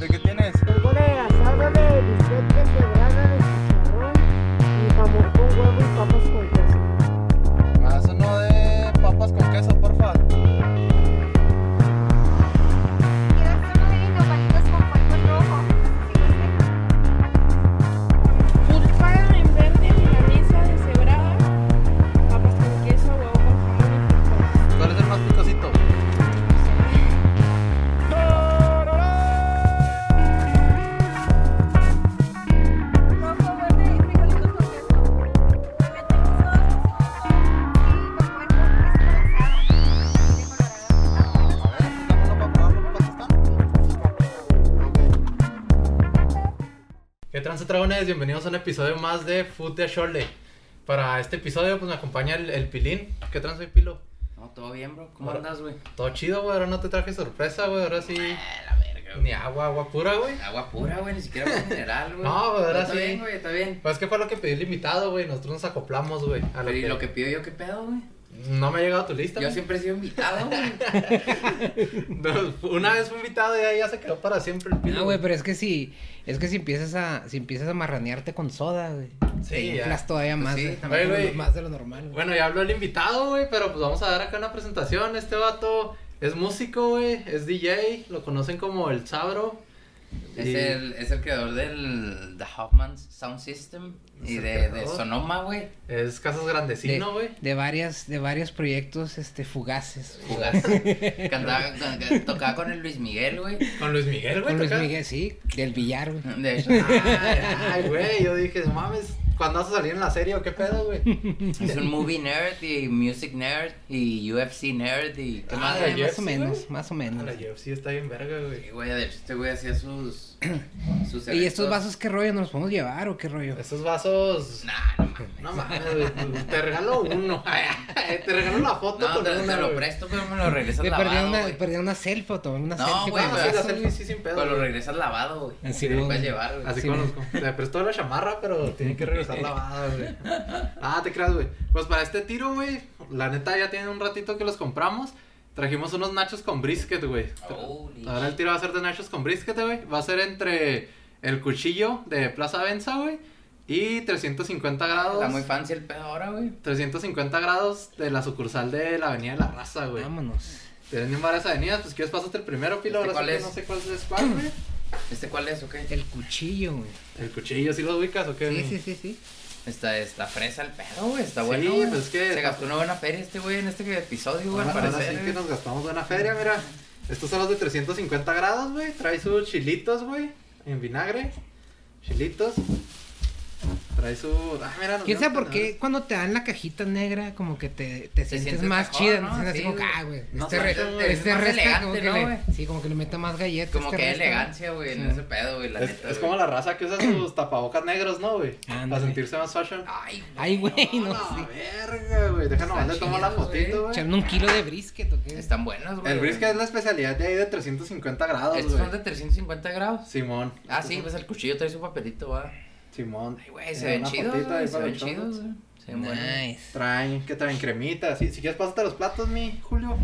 ¿De qué tienes? Bienvenidos a un episodio más de Food de Shorley. Para este episodio pues me acompaña el, el Pilín. ¿Qué trance Pilo? No, todo bien, bro. ¿Cómo Ahora- andas, güey? Todo chido, güey. Ahora no te traje sorpresa, güey. Ahora sí. Ah, la verga, güey. Ni agua, agua pura, güey. Agua pura, güey, ni siquiera agua mineral, güey. No, güey, ahora Está sí. bien, güey, está bien. Pues que fue lo que pedí el invitado, güey. Nosotros nos acoplamos, güey. ¿y lo que pido yo qué pedo, güey? No me ha llegado tu lista. Yo siempre he sido invitado, güey. No, Una vez fue invitado y ahí ya se quedó para siempre el Pilo. No, güey, pero es que si, es que si empiezas a, si empiezas a marranearte con soda, güey, Sí, te ya. inflas todavía más, sí, también, más de lo- güey. más de lo normal. Bueno, ya habló el invitado, güey, pero pues vamos a dar acá una presentación. Este vato es músico, güey, es DJ, lo conocen como el Sabro. Es Y- el, es el creador del The Hoffman Sound System y de, de. Sonoma, güey. Es Casas de, Grandecino, güey. de varias, de varios proyectos, este, fugaces. Cantaba, can- tocaba con el Luis Miguel, güey. Con Luis Miguel, güey. Con Luis Miguel, sí, del billar, güey. De hecho, Ay, ay, güey, yo dije, no mames, ¿cuándo vas a salir en la serie o qué pedo, güey? es un movie nerd y music nerd y UFC nerd y qué Ah, más, más UFC, o menos, güey. más o menos. La UFC está bien verga, güey. Sí, güey, de hecho este güey hacía sus ¿Y estos vasos qué rollo? ¿Nos los podemos llevar o qué rollo? Estos vasos... Nah, no mames. No mames, te regalo uno. te regalo la foto No, con te, una, te lo presto, pero me lo regresas Me perdí lavado, una, güey. perdí una selfie o tomé una No, selfie güey, Ah, la selfie sí sin pedo. Pero lo regresas lavado, güey. Sí, Sí, lo puedes llevar, güey. Así Sí, los, le prestó la chamarra, pero tiene que regresar lavada, güey. Ah, te creas, güey. Pues para este tiro, güey, la neta ya tiene un ratito que los compramos. Trajimos unos nachos con brisket, güey. Holy Ahora el tiro va a ser de nachos con brisket, güey. Va a ser entre el cuchillo de Plaza Benza, güey, y 350 grados. Está muy fancy el pedo ahora, güey. 350 grados de la sucursal de la Avenida de la Raza, güey. Vámonos. Tienen varias avenidas, pues quieres pasarte el primero, Pilo. ¿Este Ahora sí cuál que es? no sé cuál es cuál, güey. ¿Este cuál es o qué? El cuchillo, güey. El cuchillo, ¿sí lo ubicas o qué? Sí, sí, sí, sí. Está, está fresa el pedo, güey. Está Sí, bueno. güey. pues es que- Se gastó una buena feria este güey en este episodio, güey, al parecer. sí que nos gastamos buena feria, mira. Estos son los de 350 grados, güey. Trae sus chilitos, güey. En vinagre. Chilitos. Trae su. Ah, mira, ¿Quién sabe por qué cuando te dan la cajita negra como que te, te sientes sientes más mejor, chida? ¿no? Sientes así Sí, como que, güey. ah, güey. No este sé, re- es este resta elegante, como que ¿no, le- güey? Sí, como que le meta más galletas. Como este que resta, elegancia, güey, en Sí. ese pedo, güey, la Es, neta. es como la raza que usa sus tapabocas negros, ¿no, güey? Para sentirse más fashion. Ay, Ay, güey, no, la sí. verga, güey. Deja nomás Están le tomo la fotito, güey. Echando un kilo de brisket, ¿o qué? Están buenos, güey. El brisket es la especialidad de ahí de 350 grados, Estos güey. son de 350 grados. Simón. Ah, Estos sí, pues el cuchillo trae su papelito, va. Simón. Ay, güey, se ven chidos, güey, se ven chidos, güey. Se ven buenos. Nice. Traen, ¿qué traen? Cremita. Si, si quieres, pásate los platos, mi Julio.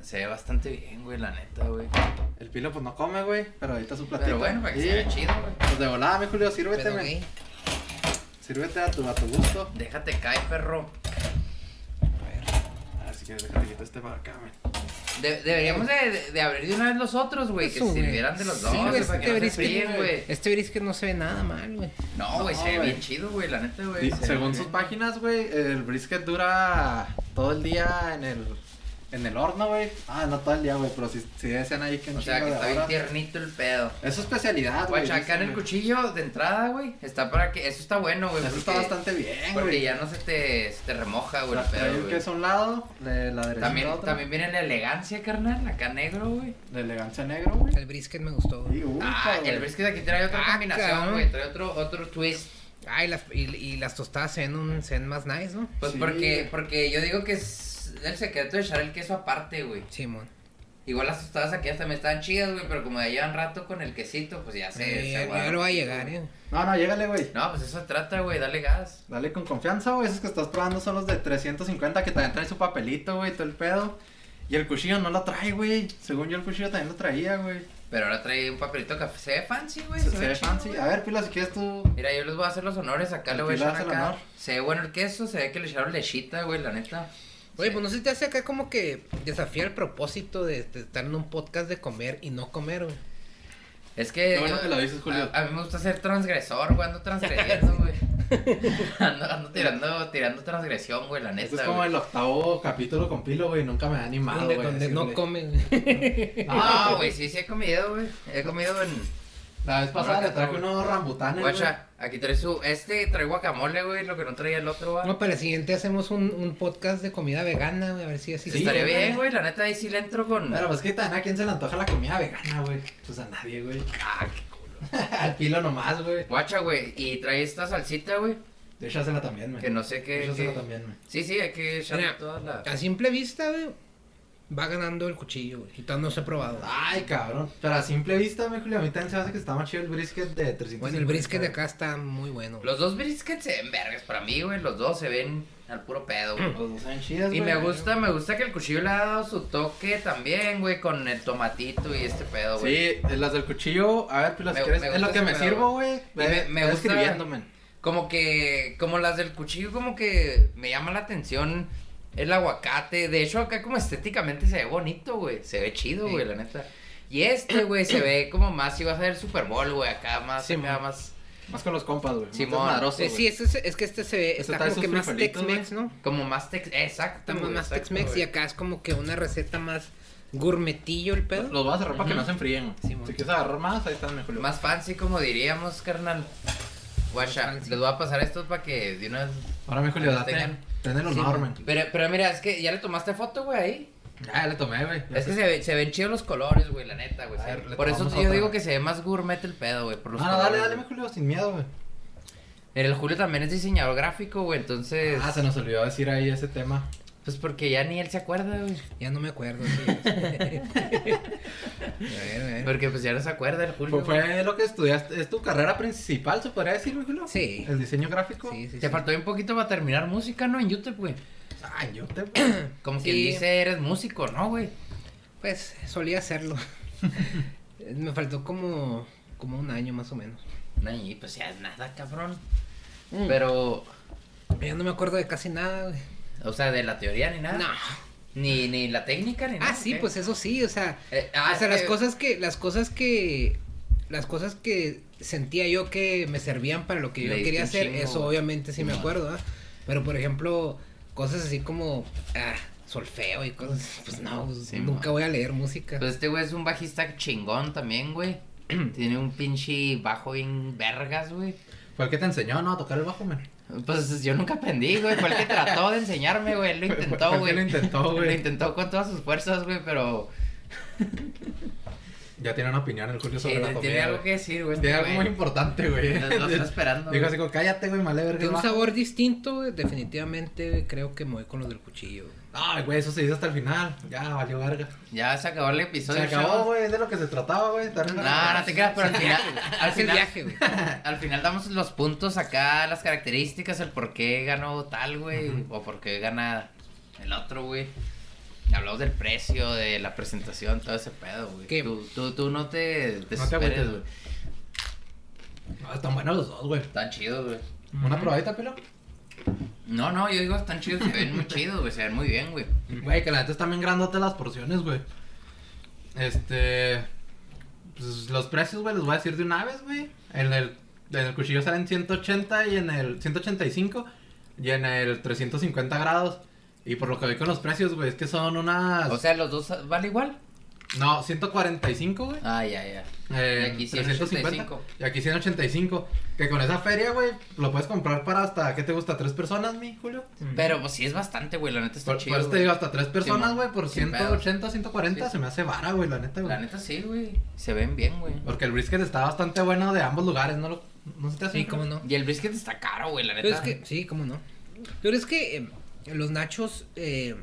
Se ve bastante bien, güey, la neta, güey. El pilo, pues no come, güey. Pero ahorita su platito. Pero bueno, para que Sí. se vea chido, güey. Pues de volada, mi Julio, sírvete, güey, Sírvete a tu, a tu gusto. Déjate caer, perro. A ver si quieres, déjate quitar este para acá, men. De- deberíamos de, de- abrir de una vez los otros, güey, que Eso, güey. sirvieran de los dos, Sí, que este no se brisket, fríen, güey. Este brisket no se ve nada mal, güey. No, güey, No, se ve bien chido, güey, la neta, güey. Según sus páginas, güey, el brisket dura todo el día en el, en el horno, güey. Ah, no todo el día, güey, pero si, si decían ahí que un O sea, que está bien tiernito el pedo. Es su especialidad, güey. Guacha, acá en el cuchillo de entrada, güey, está para que... Eso está bueno, güey. Eso está porque- bastante bien, Porque güey. ya no se te, se te remoja, güey, el Trae pedo, el güey. queso a un lado, de la derecha También, también viene la elegancia, carnal, acá negro, güey. La elegancia negro, güey. El brisket me gustó, güey. Ah, güey. el brisket aquí trae otra Ah, combinación, güey, trae otro, otro twist. Ah, y las, y, y las tostadas se ven, un, se ven más nice, ¿no? Pues Sí. porque, porque yo digo que es el secreto de echar el queso aparte, güey. Simón. Igual las tostadas aquí también estaban chidas, güey, pero como ya llevan rato con el quesito, pues ya se... Eh, se ya lo va a llegar, eh. No, no, llégale, güey. No, pues eso se trata, güey, dale gas. Dale con confianza, güey. Esos que estás probando son los de 350 que también traen su papelito, güey, todo el pedo. Y el cuchillo no lo trae, güey. Según yo, el cuchillo también lo traía, güey. Pero ahora trae un papelito café. Se ve fancy, güey. Se, Se, se ve ve chido, fancy. A ver, Pila, si quieres tú. Mira, yo les voy a hacer los honores. Acá El le voy a echar acá. honor. Se ve bueno el queso. Se ve que le echaron lechita, güey, la neta. Oye, pues no se te hace acá como que desafía el propósito de, de estar en un podcast de comer y no comer, güey. Es que. Qué bueno que lo dices, Julio. A, a mí me gusta ser transgresor, güey. Ando transgrediendo, güey. ando, ando tirando, tirando transgresión, güey, la neta. Este es como güey. el octavo capítulo con Pilo, güey. Nunca me ha animado, donde güey. donde no decirle. come, güey. No, güey, sí, sí he comido, güey. He comido en. La vez pasada le traje unos rambutanes, güey. Guacha, aquí trae su. Este trae guacamole, güey, lo que no traía el otro, güey. No, para el siguiente hacemos un, un podcast de comida vegana, güey, a ver si así Sí, Estaría bien, güey, la neta ahí sí le entro con. Pero pues que también a quién se le antoja la comida vegana, güey. Pues a nadie, güey. Ah, qué culo. Al Pilo nomás, güey. Guacha, güey, y trae esta salsita, güey, Échasela también, güey. que no sé qué. Échasela también, güey. Sí, sí, hay que echarle Mira, toda la. A simple vista, güey, va ganando el cuchillo, güey. Y todavía no se ha probado. Ay, cabrón. Pero a simple vista, mi Julio, a mí también se me hace que está más chido el brisket de 300. Bueno, el brisket de acá está muy bueno. Los dos briskets se ven vergas para mí, güey, los dos se ven al puro pedo, güey. Los dos saben chidas, Y güey. me gusta, me gusta que el cuchillo le ha dado su toque también, güey, con el tomatito y este pedo, güey. Sí, las del cuchillo, a ver, Pilo, si Me- quieres, me es lo que me pedo. sirvo, güey. Y Ve, me- me ve gusta- escribiéndome. Como que, como las del cuchillo, como que me llama la atención el aguacate. De hecho, acá como estéticamente se ve bonito, güey. Se ve chido, Sí. güey, la neta. Y este, güey, se ve como más, si vas a ver Super Bowl, güey, acá más, Sí, acá más, Más con los compas, güey. más Simón. desmadroso, Eh, güey. sí, es, es que este se ve, Este está como que más Tex-Mex, ¿no? como más tex, exacto, Está más Tex-Mex y acá es como que una receta más gourmetillo el pedo. Los voy a cerrar para que no se enfríen. Simón. si quieres agarrar más, ahí están, Julio. Más fancy, como diríamos, carnal. Guacha, les voy a pasar estos para que de una vez... Ahora, Ahí date. tengan. Ten el Sí, man. Pero, pero mira, es que ya le tomaste foto, güey, ahí. Ya, ya le tomé, güey. Es que se, ve- se ven chidos los colores, güey, la neta, güey. Ver, Por eso yo otra, digo güey. que se ve más gourmet el pedo, güey, por los Ah, no, colores. dale, dale, mi Julio, sin miedo, güey. Mira, el Julio también es diseñador gráfico, güey, entonces... Ah, se nos olvidó decir ahí ese tema. Pues porque ya ni él se acuerda, güey. Ya no me acuerdo, sí. Porque pues ya no se acuerda el Julio. Fue, güey. fue lo que estudiaste, es tu carrera principal, se podría decir, Julio. Sí. El diseño gráfico. Sí, sí, Te sí. faltó un poquito para terminar música, ¿no? En YouTube, güey. Ay, yo te. Como Sí. quien dice, eres músico, ¿no, güey? Pues solía hacerlo. me faltó como, como un año más o menos. No, y pues ya nada, cabrón. Mm. Pero, Ya no me acuerdo de casi nada, güey. O sea, de la teoría ni nada. No. Ni, ni la técnica ni nada. Ah, sí, ¿qué? pues eso sí, o sea, Eh, ah, o sea, es las que- cosas que, las cosas que, las cosas que sentía yo que me servían para lo que yo quería hacer, chingo, eso obviamente sí me acuerdo, ¿ah? Pero por ejemplo, cosas así como, ah, solfeo y cosas, pues no, pues, nunca voy a leer música. Pues este güey es un bajista chingón también, güey. Tiene un pinche bajo bien vergas, güey. Fue el que te enseñó, ¿no? A tocar el bajo, man. Pues yo nunca aprendí, güey. Fue el que trató de enseñarme, güey. Él lo intentó, güey. que lo intentó, güey. Lo intentó con todas sus fuerzas, güey, pero... Ya tiene una opinión el Julio sobre eh, la tiene comida. algo güey. que decir, güey. Tiene algo muy importante, güey. Lo- está esperando, Dijo güey. así como, cállate, güey, male verga. Tiene un bajo". sabor distinto, güey, definitivamente güey, creo que me voy con los del cuchillo. Ay, güey, eso se dice hasta el final. Ya, valió verga. Ya se acabó el Se episodio. acabó, chavos. güey, es de lo que se trataba, güey. No, no te creas, pero al final, al final, viaje, güey. al final damos los puntos acá, las características, el por qué ganó tal, güey, o por qué gana el otro, güey. Hablamos del precio, de la presentación, todo ese pedo, güey. ¿Qué? Tú, tú, tú no te No te desesperes, güey. Ah, están buenos los dos, güey. Están chidos, güey. Una probadita, pelo. No, no, yo digo, están chidos, se ven muy chidos, güey, se ven muy bien, güey. Güey, que la neta están bien grandote las porciones, güey. Este. Pues los precios, güey, los voy a decir de una vez, güey. En el, en el cuchillo salen 180 y en el 185 y en el 350 grados. Y por lo que vi con los precios, güey, es que son unas. O sea, los dos vale igual. No, 145, güey. Ah, ya, ya. Eh, Y aquí 350, 185. Y aquí 185. Que con esa feria, güey, lo puedes comprar para hasta, ¿qué te gusta? ¿Tres personas, mi Julio? Pero pues sí es bastante, güey, la neta está Por, chido. por eso te digo, hasta tres personas, güey, por sin 180, 140, Sí, se me hace vara, güey, la neta, güey. La neta sí, güey. Se ven bien, güey. Porque el brisket está bastante bueno de ambos lugares, ¿no? Lo, ¿No se te hace? Sí, cómo no. Y el brisket está caro, güey, la neta. Pero es que, sí, cómo no. Pero es que eh, los nachos, eh,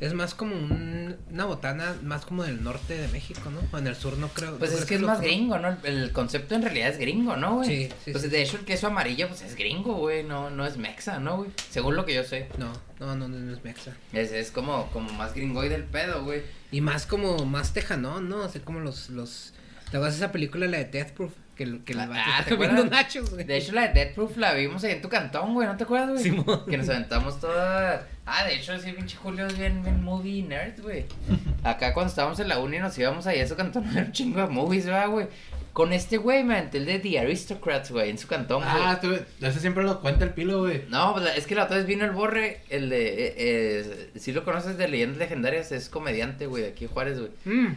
Es más como un- una botana, más como del norte de México, ¿no? O en el sur no creo. Pues ¿no es que es más gringo, ¿no? El, el concepto en realidad es gringo, ¿no, güey? Sí, sí, Pues sí. de hecho el queso amarillo, pues es gringo, güey, no, no es mexa, ¿no, güey? Según lo que yo sé. No, no, no, no es mexa. Es, es como, como más gringo y del pedo, güey. Y más como, más tejanón, ¿no? Así como los, los... ¿Te acuerdas esa película, la de Death Proof? Que, que el Ah, vato ¿te está comiendo nachos, güey. De hecho, la de Death Proof la vimos ahí en tu cantón, güey, ¿no te acuerdas, güey? Simón. Que nos aventamos toda... Ah, de hecho, sí, pinche Julio es bien, bien movie nerd, güey. Acá cuando estábamos en la uni nos íbamos ahí a su cantón a ver un chingo de movies, ¿verdad, güey? Con este güey me aventé el de The Aristocrats, güey, en su cantón, güey. Ah, tú, ese siempre lo cuenta el pilo, güey. No, pues, es que la otra vez vino el Borre, el de... Eh, eh, si lo conoces de Leyendas Legendarias, es comediante, güey, de aquí Juárez, güey. Mm.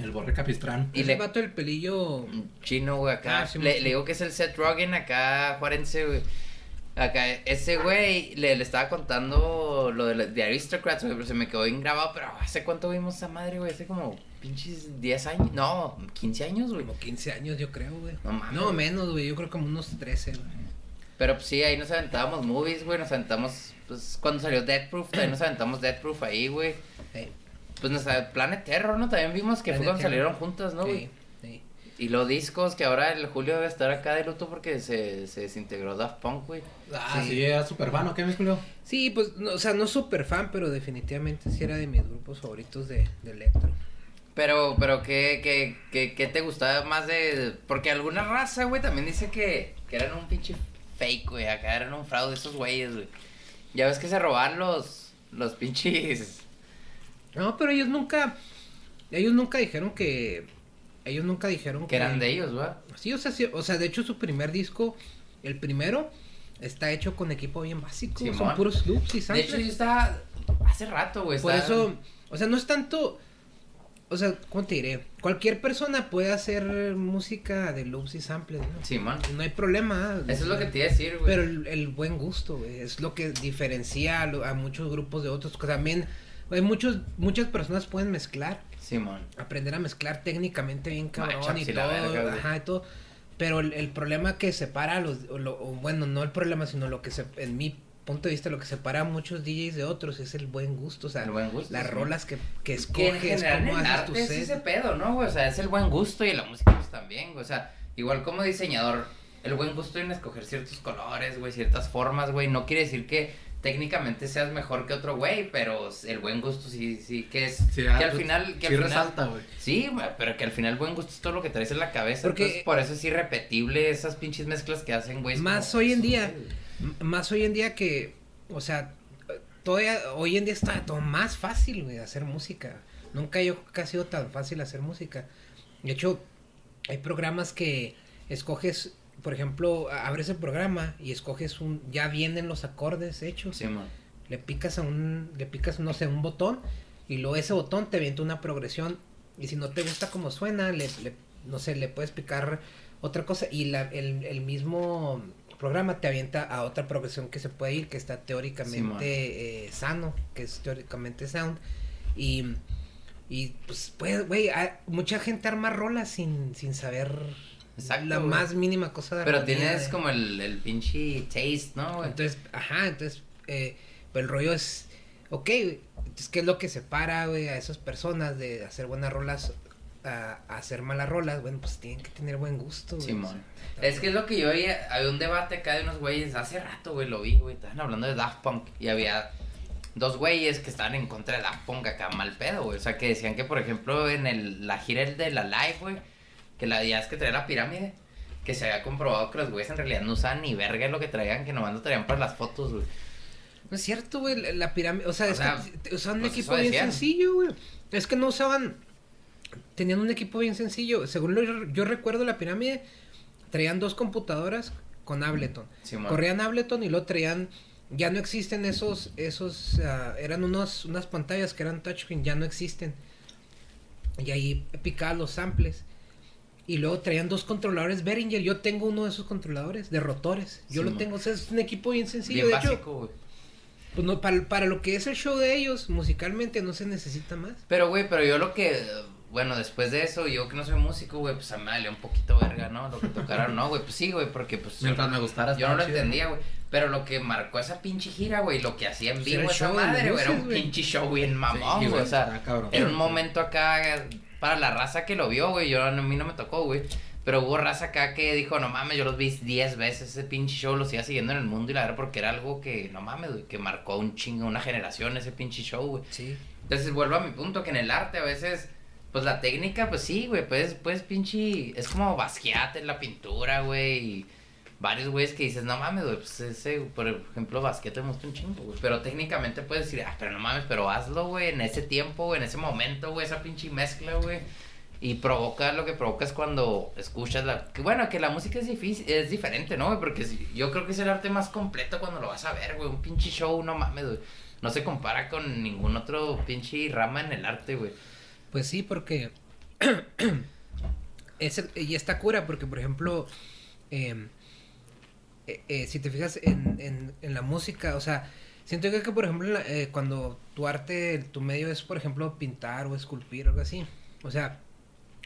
El borre capistrán. Y le- vato del pelillo... Un chino, güey, acá. Ah, sí, le, sí. le digo que es el Seth Rogen acá, juarense, güey. Acá, ese güey le, le estaba contando lo de Aristocrats, güey, pero se me quedó bien grabado. Pero ¿hace cuánto vimos esa madre, güey? Hace como pinches 10 años. No, 15 años, güey. Como 15 años, yo creo, güey. No mames. No, menos, güey. Yo creo como unos 13, güey. Pero pues sí, ahí nos aventábamos movies, güey. Nos aventamos, pues cuando salió Death Proof, también nos aventamos Death Proof ahí, güey. Sí, Pues nos Planet Terror, ¿no? También vimos que fue Planet cuando Terror. salieron juntas, ¿no, güey? sí, sí. Y los discos que ahora el Julio debe estar acá de luto porque se, se desintegró Daft Punk, güey. Ah, sí, sí, era súper fan, ¿o qué, mi Julio? Sí, pues, no, o sea, no súper fan, pero definitivamente sí era de mis grupos favoritos de, de electro. Pero, pero, ¿qué, qué, qué, qué te gustaba más de...? Porque alguna raza, güey, también dice que, que eran un pinche fake, güey. Acá eran un fraude esos güeyes, güey. Ya ves que se robaban los, los pinches... No, pero ellos nunca, ellos nunca dijeron que, ellos nunca dijeron Que eran de ellos, güey. Sí, o sea, sí, o sea, de hecho su primer disco, el primero, está hecho con equipo bien básico, Simón. son puros loops y De samples. hecho, yo estaba... Hace rato, güey. Por eso, o sea, no es tanto, o sea, ¿cómo te diré? Cualquier persona puede hacer música de loops y samples, ¿no? Simón. No hay problema. Eso es lo que te iba a decir, güey. Pero el, el buen gusto, güey, es lo que diferencia a, a muchos grupos de otros. que También, hay muchos, muchas personas pueden mezclar, Simón. aprender a mezclar técnicamente bien cabrón y la todo, verga, ajá, y todo. Pero el, el problema que separa a los, o lo- o bueno, no el problema, sino lo que se, en mi punto de vista, lo que separa a muchos DJs de otros es el buen gusto, o sea, El buen gusto, las sí. rolas que, que Que en escoges, general cómo el haces tu arte es set. ese pedo, ¿no? O sea, es el buen gusto y la música pues también. O sea, igual como diseñador, el buen gusto en escoger ciertos colores, güey, ciertas formas, güey. No quiere decir que técnicamente seas mejor que otro güey, pero el buen gusto sí, sí, que es... Sí, que ah, al final... Que sí al final resalta, güey. Sí, güey, pero que al final el buen gusto es todo lo que traes en la cabeza. Porque- Entonces, por eso es irrepetible esas pinches mezclas que hacen, güey. Más como, hoy en "Eso, día. güey". M- Más hoy en día que, o sea, todavía, hoy en día está todo más fácil, güey, hacer música. Nunca yo que ha sido tan fácil hacer música. De hecho, hay programas que escoges, por ejemplo, abres el programa y escoges un, ya vienen los acordes hechos. Le picas a un, le picas, no sé, un botón y luego ese botón te avienta una progresión y si no te gusta como suena, le, le- no sé, le puedes picar otra cosa y la, el, el mismo programa te avienta a otra progresión que se puede ir, que está teóricamente eh, sano, que es teóricamente sound y, y pues, pues, güey, hay- mucha gente arma rolas sin, sin saber Exacto, la güey. más mínima cosa de Pero armonía tienes de- como el, el pinche taste, ¿no, güey? entonces, ajá, entonces, eh, pero el rollo es, ok, entonces, ¿qué es lo que separa, güey, a esas personas de hacer buenas rolas a, a hacer malas rolas? Bueno, pues tienen que tener buen gusto, güey. Simón. o sea, Es que es lo que yo oía, había un debate acá de unos güeyes, hace rato, güey, lo vi, güey, estaban hablando de Daft Punk y había dos güeyes que estaban en contra de Daft Punk acá, mal pedo, güey, o sea, que decían que, por ejemplo, en el, la gira de la live, güey, que la ya es que traía la pirámide, que se había comprobado que los güeyes en realidad no usaban ni verga lo que traían, que nomás lo traían para las fotos, güey. No es cierto, güey, la, pirámide, o sea, O es sea, que usaban un pues equipo bien decían. sencillo, güey. Es que no usaban, tenían un equipo bien sencillo. Según lo, yo recuerdo la pirámide, traían dos computadoras con Ableton. Corrían Ableton y luego traían, ya no existen esos, esos, ah, eran unos, unas pantallas que eran touchscreen, ya no existen. Y ahí picaban los samples. Y luego traían dos controladores Behringer. Yo tengo uno de esos controladores de rotores. Yo lo Simón. tengo, o sea, es un equipo bien sencillo. Bien de hecho, básico, güey. pues no, para, para lo que es el show de ellos, musicalmente no se necesita más. Pero, güey, pero yo lo que. Bueno, después de eso, yo que no soy músico, güey, pues a mí me valió un poquito verga, ¿no? Lo que tocaron, no, güey, pues sí, güey, porque pues. Mientras me gustara. Yo no lo chido, entendía, güey. Pero lo que marcó esa pinche gira, güey, lo que hacía en Pues vivo esa madre, güey, era un güey. pinche show bien mamón, Sí, güey. O sea, era un momento acá para la raza que lo vio, güey. Yo a mí no me tocó, güey. Pero hubo raza acá que dijo, no mames, yo los vi 10 veces, ese pinche show lo siga siguiendo en el mundo y la verdad porque era algo que, no mames, güey, que marcó un chingo, una generación ese pinche show, güey. Sí. Entonces vuelvo a mi punto que en el arte a veces, pues la técnica, pues sí, güey, pues, pues pinche, es como Basquiat en la pintura, güey, y varios güeyes que dices, no mames, güey, pues ese, por ejemplo, Basquiat me gusta un chingo, güey, pero técnicamente puedes decir, ah, pero no mames, pero hazlo, güey, en ese tiempo, güey, en ese momento, güey, esa pinche mezcla, güey. Y provoca lo que provoca es cuando escuchas la... Bueno, que la música es difícil, es diferente, ¿no, güey? Porque yo creo que es el arte más completo cuando lo vas a ver, güey. Un pinche show, no mames, güey. No se compara con ningún otro pinche rama en el arte, güey. Pues sí, porque es y esta cura, porque por ejemplo, eh, eh, eh, si te fijas en, en, en la música, o sea, siento que, que, por ejemplo, la- eh, cuando tu arte, tu medio es, por ejemplo, pintar o esculpir o algo así, o sea,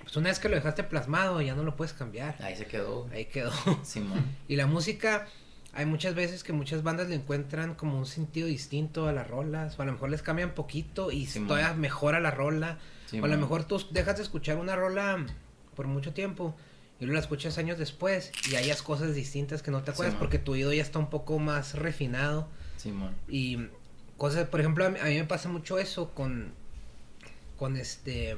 pues una vez que lo dejaste plasmado, ya no lo puedes cambiar, Ahí se quedó, ahí quedó. Simón. Y la música, hay muchas veces que muchas bandas le encuentran como un sentido distinto a las rolas, o a lo mejor les cambian poquito y Simón. todavía mejora la rola. O a lo mejor tú dejas de escuchar una rola por mucho tiempo y luego la escuchas años después y hayas cosas distintas que no te acuerdas porque tu oído ya está un poco más refinado Simón. y cosas, por ejemplo, a mí, a mí me pasa mucho eso con con este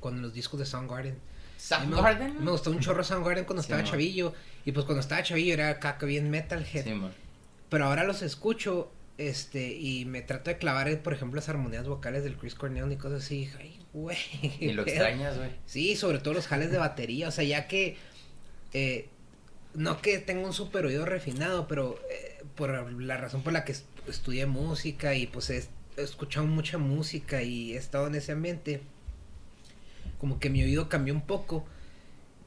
con los discos de Soundgarden. Me- Soundgarden. Me gustó un chorro Soundgarden cuando estaba chavillo y pues cuando estaba chavillo era caca bien metalhead, Simón. pero ahora los escucho este y me trato de clavar por ejemplo las armonías vocales del Chris Cornell y cosas así, ay, güey. Y lo extrañas, güey. Sí, sobre todo los jales de batería, o sea, ya que eh, no que tengo un super oído refinado, pero eh, por la razón por la que est- estudié música y pues he, he escuchado mucha música y he estado en ese ambiente, como que mi oído cambió un poco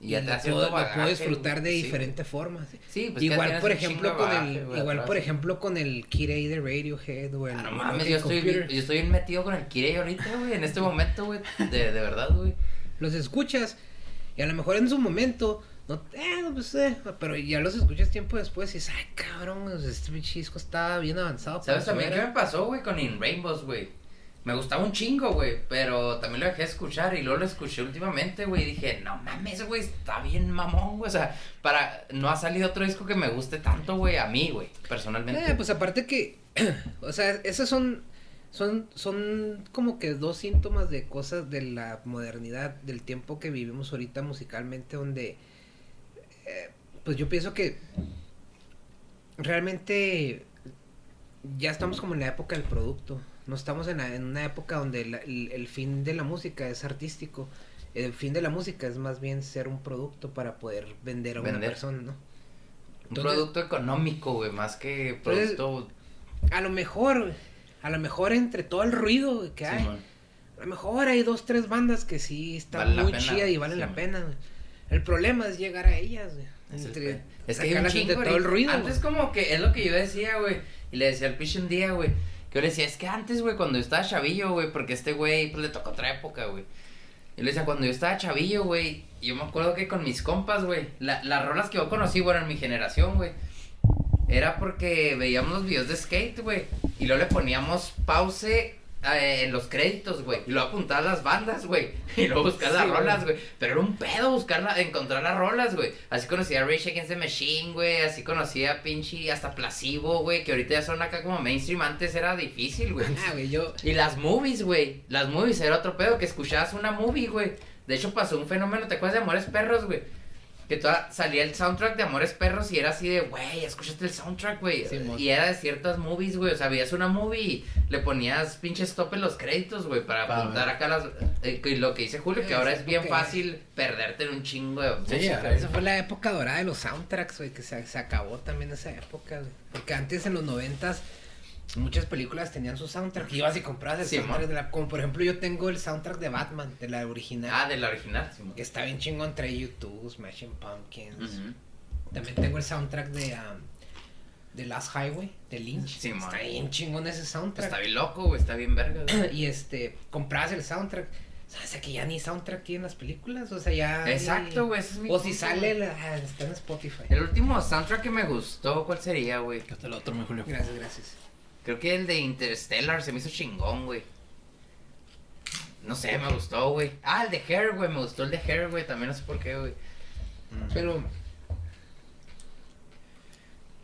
Y ya te puedo, lo bagaje, puedo disfrutar de. Sí, diferentes formas. Sí, pues igual por ejemplo con bagaje, el igual atrás. por ejemplo con el A de Radiohead o el Ah, no mames, yo estoy, yo estoy metido con el Kirei ahorita, güey, en este momento, güey. De, de verdad, güey. los escuchas y a lo mejor en su momento no eh, no, pues, eh, pero ya los escuchas tiempo después y dices ay cabrón este disco está bien avanzado ¿Sabes también qué era". me pasó, güey, con In Rainbows, güey? Me gustaba un chingo, güey, pero también lo dejé de escuchar y luego lo escuché últimamente, güey, y dije, no mames, güey, está bien mamón, güey, o sea, para, no ha salido otro disco que me guste tanto, güey, a mí, güey, personalmente. Eh, pues aparte que o sea esos son son son como que dos síntomas de cosas de la modernidad del tiempo que vivimos ahorita musicalmente donde eh, pues yo pienso que realmente ya estamos como en la época del producto. No estamos en, una época donde la- el, el fin de la música es artístico. El fin de la música es más bien ser un producto para poder vender a una persona, ¿no? un producto económico, güey, más que Entonces, producto... A lo mejor, a lo mejor entre todo el ruido que hay, a lo mejor hay dos, tres bandas que sí están Vale muy chidas y valen sí, la man. pena. güey. El problema es llegar a ellas, güey. Es, Entre- es que hay un chingo, todo el ruido. Antes güey. como que es lo que yo decía, güey. Y le decía al piche un día, güey. Yo le decía, es que antes, güey, cuando yo estaba chavillo, güey, porque este güey, pues le tocó otra época, güey. Y le decía, cuando yo estaba chavillo, güey, yo me acuerdo que con mis compas, güey, la- las rolas que yo conocí, bueno, en mi generación, güey, era porque veíamos los videos de skate, güey, y luego le poníamos pause eh, en los créditos, güey, y luego apuntar las bandas, güey, y luego buscar las Sí, güey. rolas, güey, pero era un pedo buscar encontrar las rolas, güey, así conocía a Rage Against the Machine, güey, así conocía a pinche hasta Placebo, güey, que ahorita ya son acá como mainstream, antes era difícil, güey. Ah, güey, yo. Y las movies, güey. Las movies era otro pedo que escuchabas una movie, güey. De hecho pasó un fenómeno, ¿te acuerdas de Amores Perros, güey? Que toda, salía el soundtrack de Amores Perros y era así de, güey, escuchaste el soundtrack, güey. Y era de ciertas movies, güey. O sea, veías una movie y le ponías pinche stop en los créditos, güey, para Pa' apuntar acá las... eh, y lo que dice Julio, que Eh, ahora sí, es bien fácil perderte en un chingo de música, ya, güey. Esa fue la época dorada de los soundtracks, güey, que se, se acabó también esa época, güey. Porque antes en los noventas muchas películas tenían su soundtrack. Y ibas y comprabas el Sí, soundtrack de la... Como por ejemplo yo tengo el soundtrack de Batman, de la original. Ah, de la original. Que está bien chingón, trae YouTube, Smashing Pumpkins. También tengo el soundtrack de, um, de Last Highway, de Lynch. Sí, está man. bien chingón ese soundtrack. Está bien loco, güey, está bien verga, güey. y este, comprabas el soundtrack. O sea, que ya ni soundtrack aquí en las películas, o sea, ya... Exacto, güey, es O si sale, la- ah, está en Spotify. El último soundtrack que me gustó, ¿cuál sería, güey? Hasta el otro, mi Julio. Gracias, gracias. Creo que el de Interstellar se me hizo chingón, güey. No sé, me gustó, güey. Ah, el de Hair, güey. Me gustó el de Hair, güey. También no sé por qué, güey. Pero...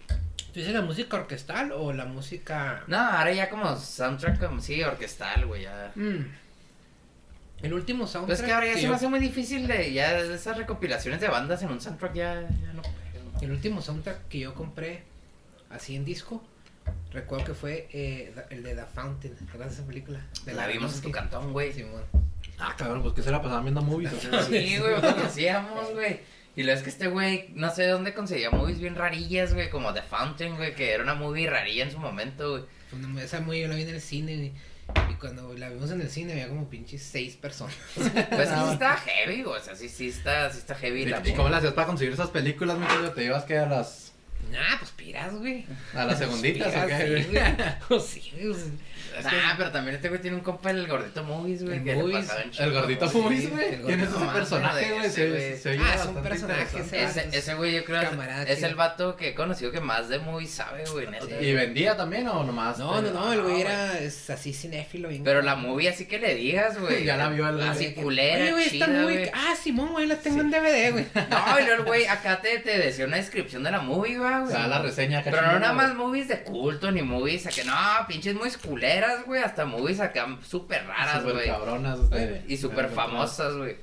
¿Tú dices la música orquestal o la música...? No, ahora ya como soundtrack, como sí, orquestal, güey. Ya. Mm. El último soundtrack... Pues es que ahora ya se yo- me hace muy difícil de ya esas recopilaciones de bandas en un soundtrack ya, ya no. El último soundtrack que yo compré así en disco, recuerdo que fue eh, el de The Fountain. ¿Te acuerdas de esa película? De La vimos en tu cantón, güey. Simón. Ah, cabrón, pues que se la pasaban viendo movies. Sí, güey, lo que hacíamos, güey. Y luego es que este güey, no sé de dónde conseguía movies bien rarillas, güey, como The Fountain, güey, que era una movie rarilla en su momento, güey. Esa muy yo la vi en el cine y, y cuando la vimos en el cine había como pinches seis personas. Pues sí está heavy, güey, o sea, sí, sí está, sí está heavy la ¿Y cómo le hacías para conseguir esas películas, mi Julio? ¿Te ibas que a las, Nah, pues piras, güey. a las segunditas o Piras, qué? güey. Pues sí, güey, pues, Es que, ah, pero también este güey tiene un compa, el gordito movies, güey, El que Movies, El gordito. Movies, güey. ¿Quién es ese personaje, güey? ese, Se, Ah, es un personaje, ese- Ese, güey yo creo Camarada es el vato que he conocido que más de movies sabe, güey. ¿Y vendía también o nomás? No, no, no, el güey era es así cinéfilo. bien Pero la movie así que le digas, güey. Ya la vio el. Así culera, Oye, güey, muy... güey. Ah, Simón, güey, la tengo en DVD, güey. No, y luego el güey acá te, te decía una descripción de la movie, güey. O sea, la reseña Pero no nada más movies de culto, ni movies acá, no, pinches movies culeras, güey, hasta movies acá súper raras, güey. cabronas. de- Y súper famosas, güey.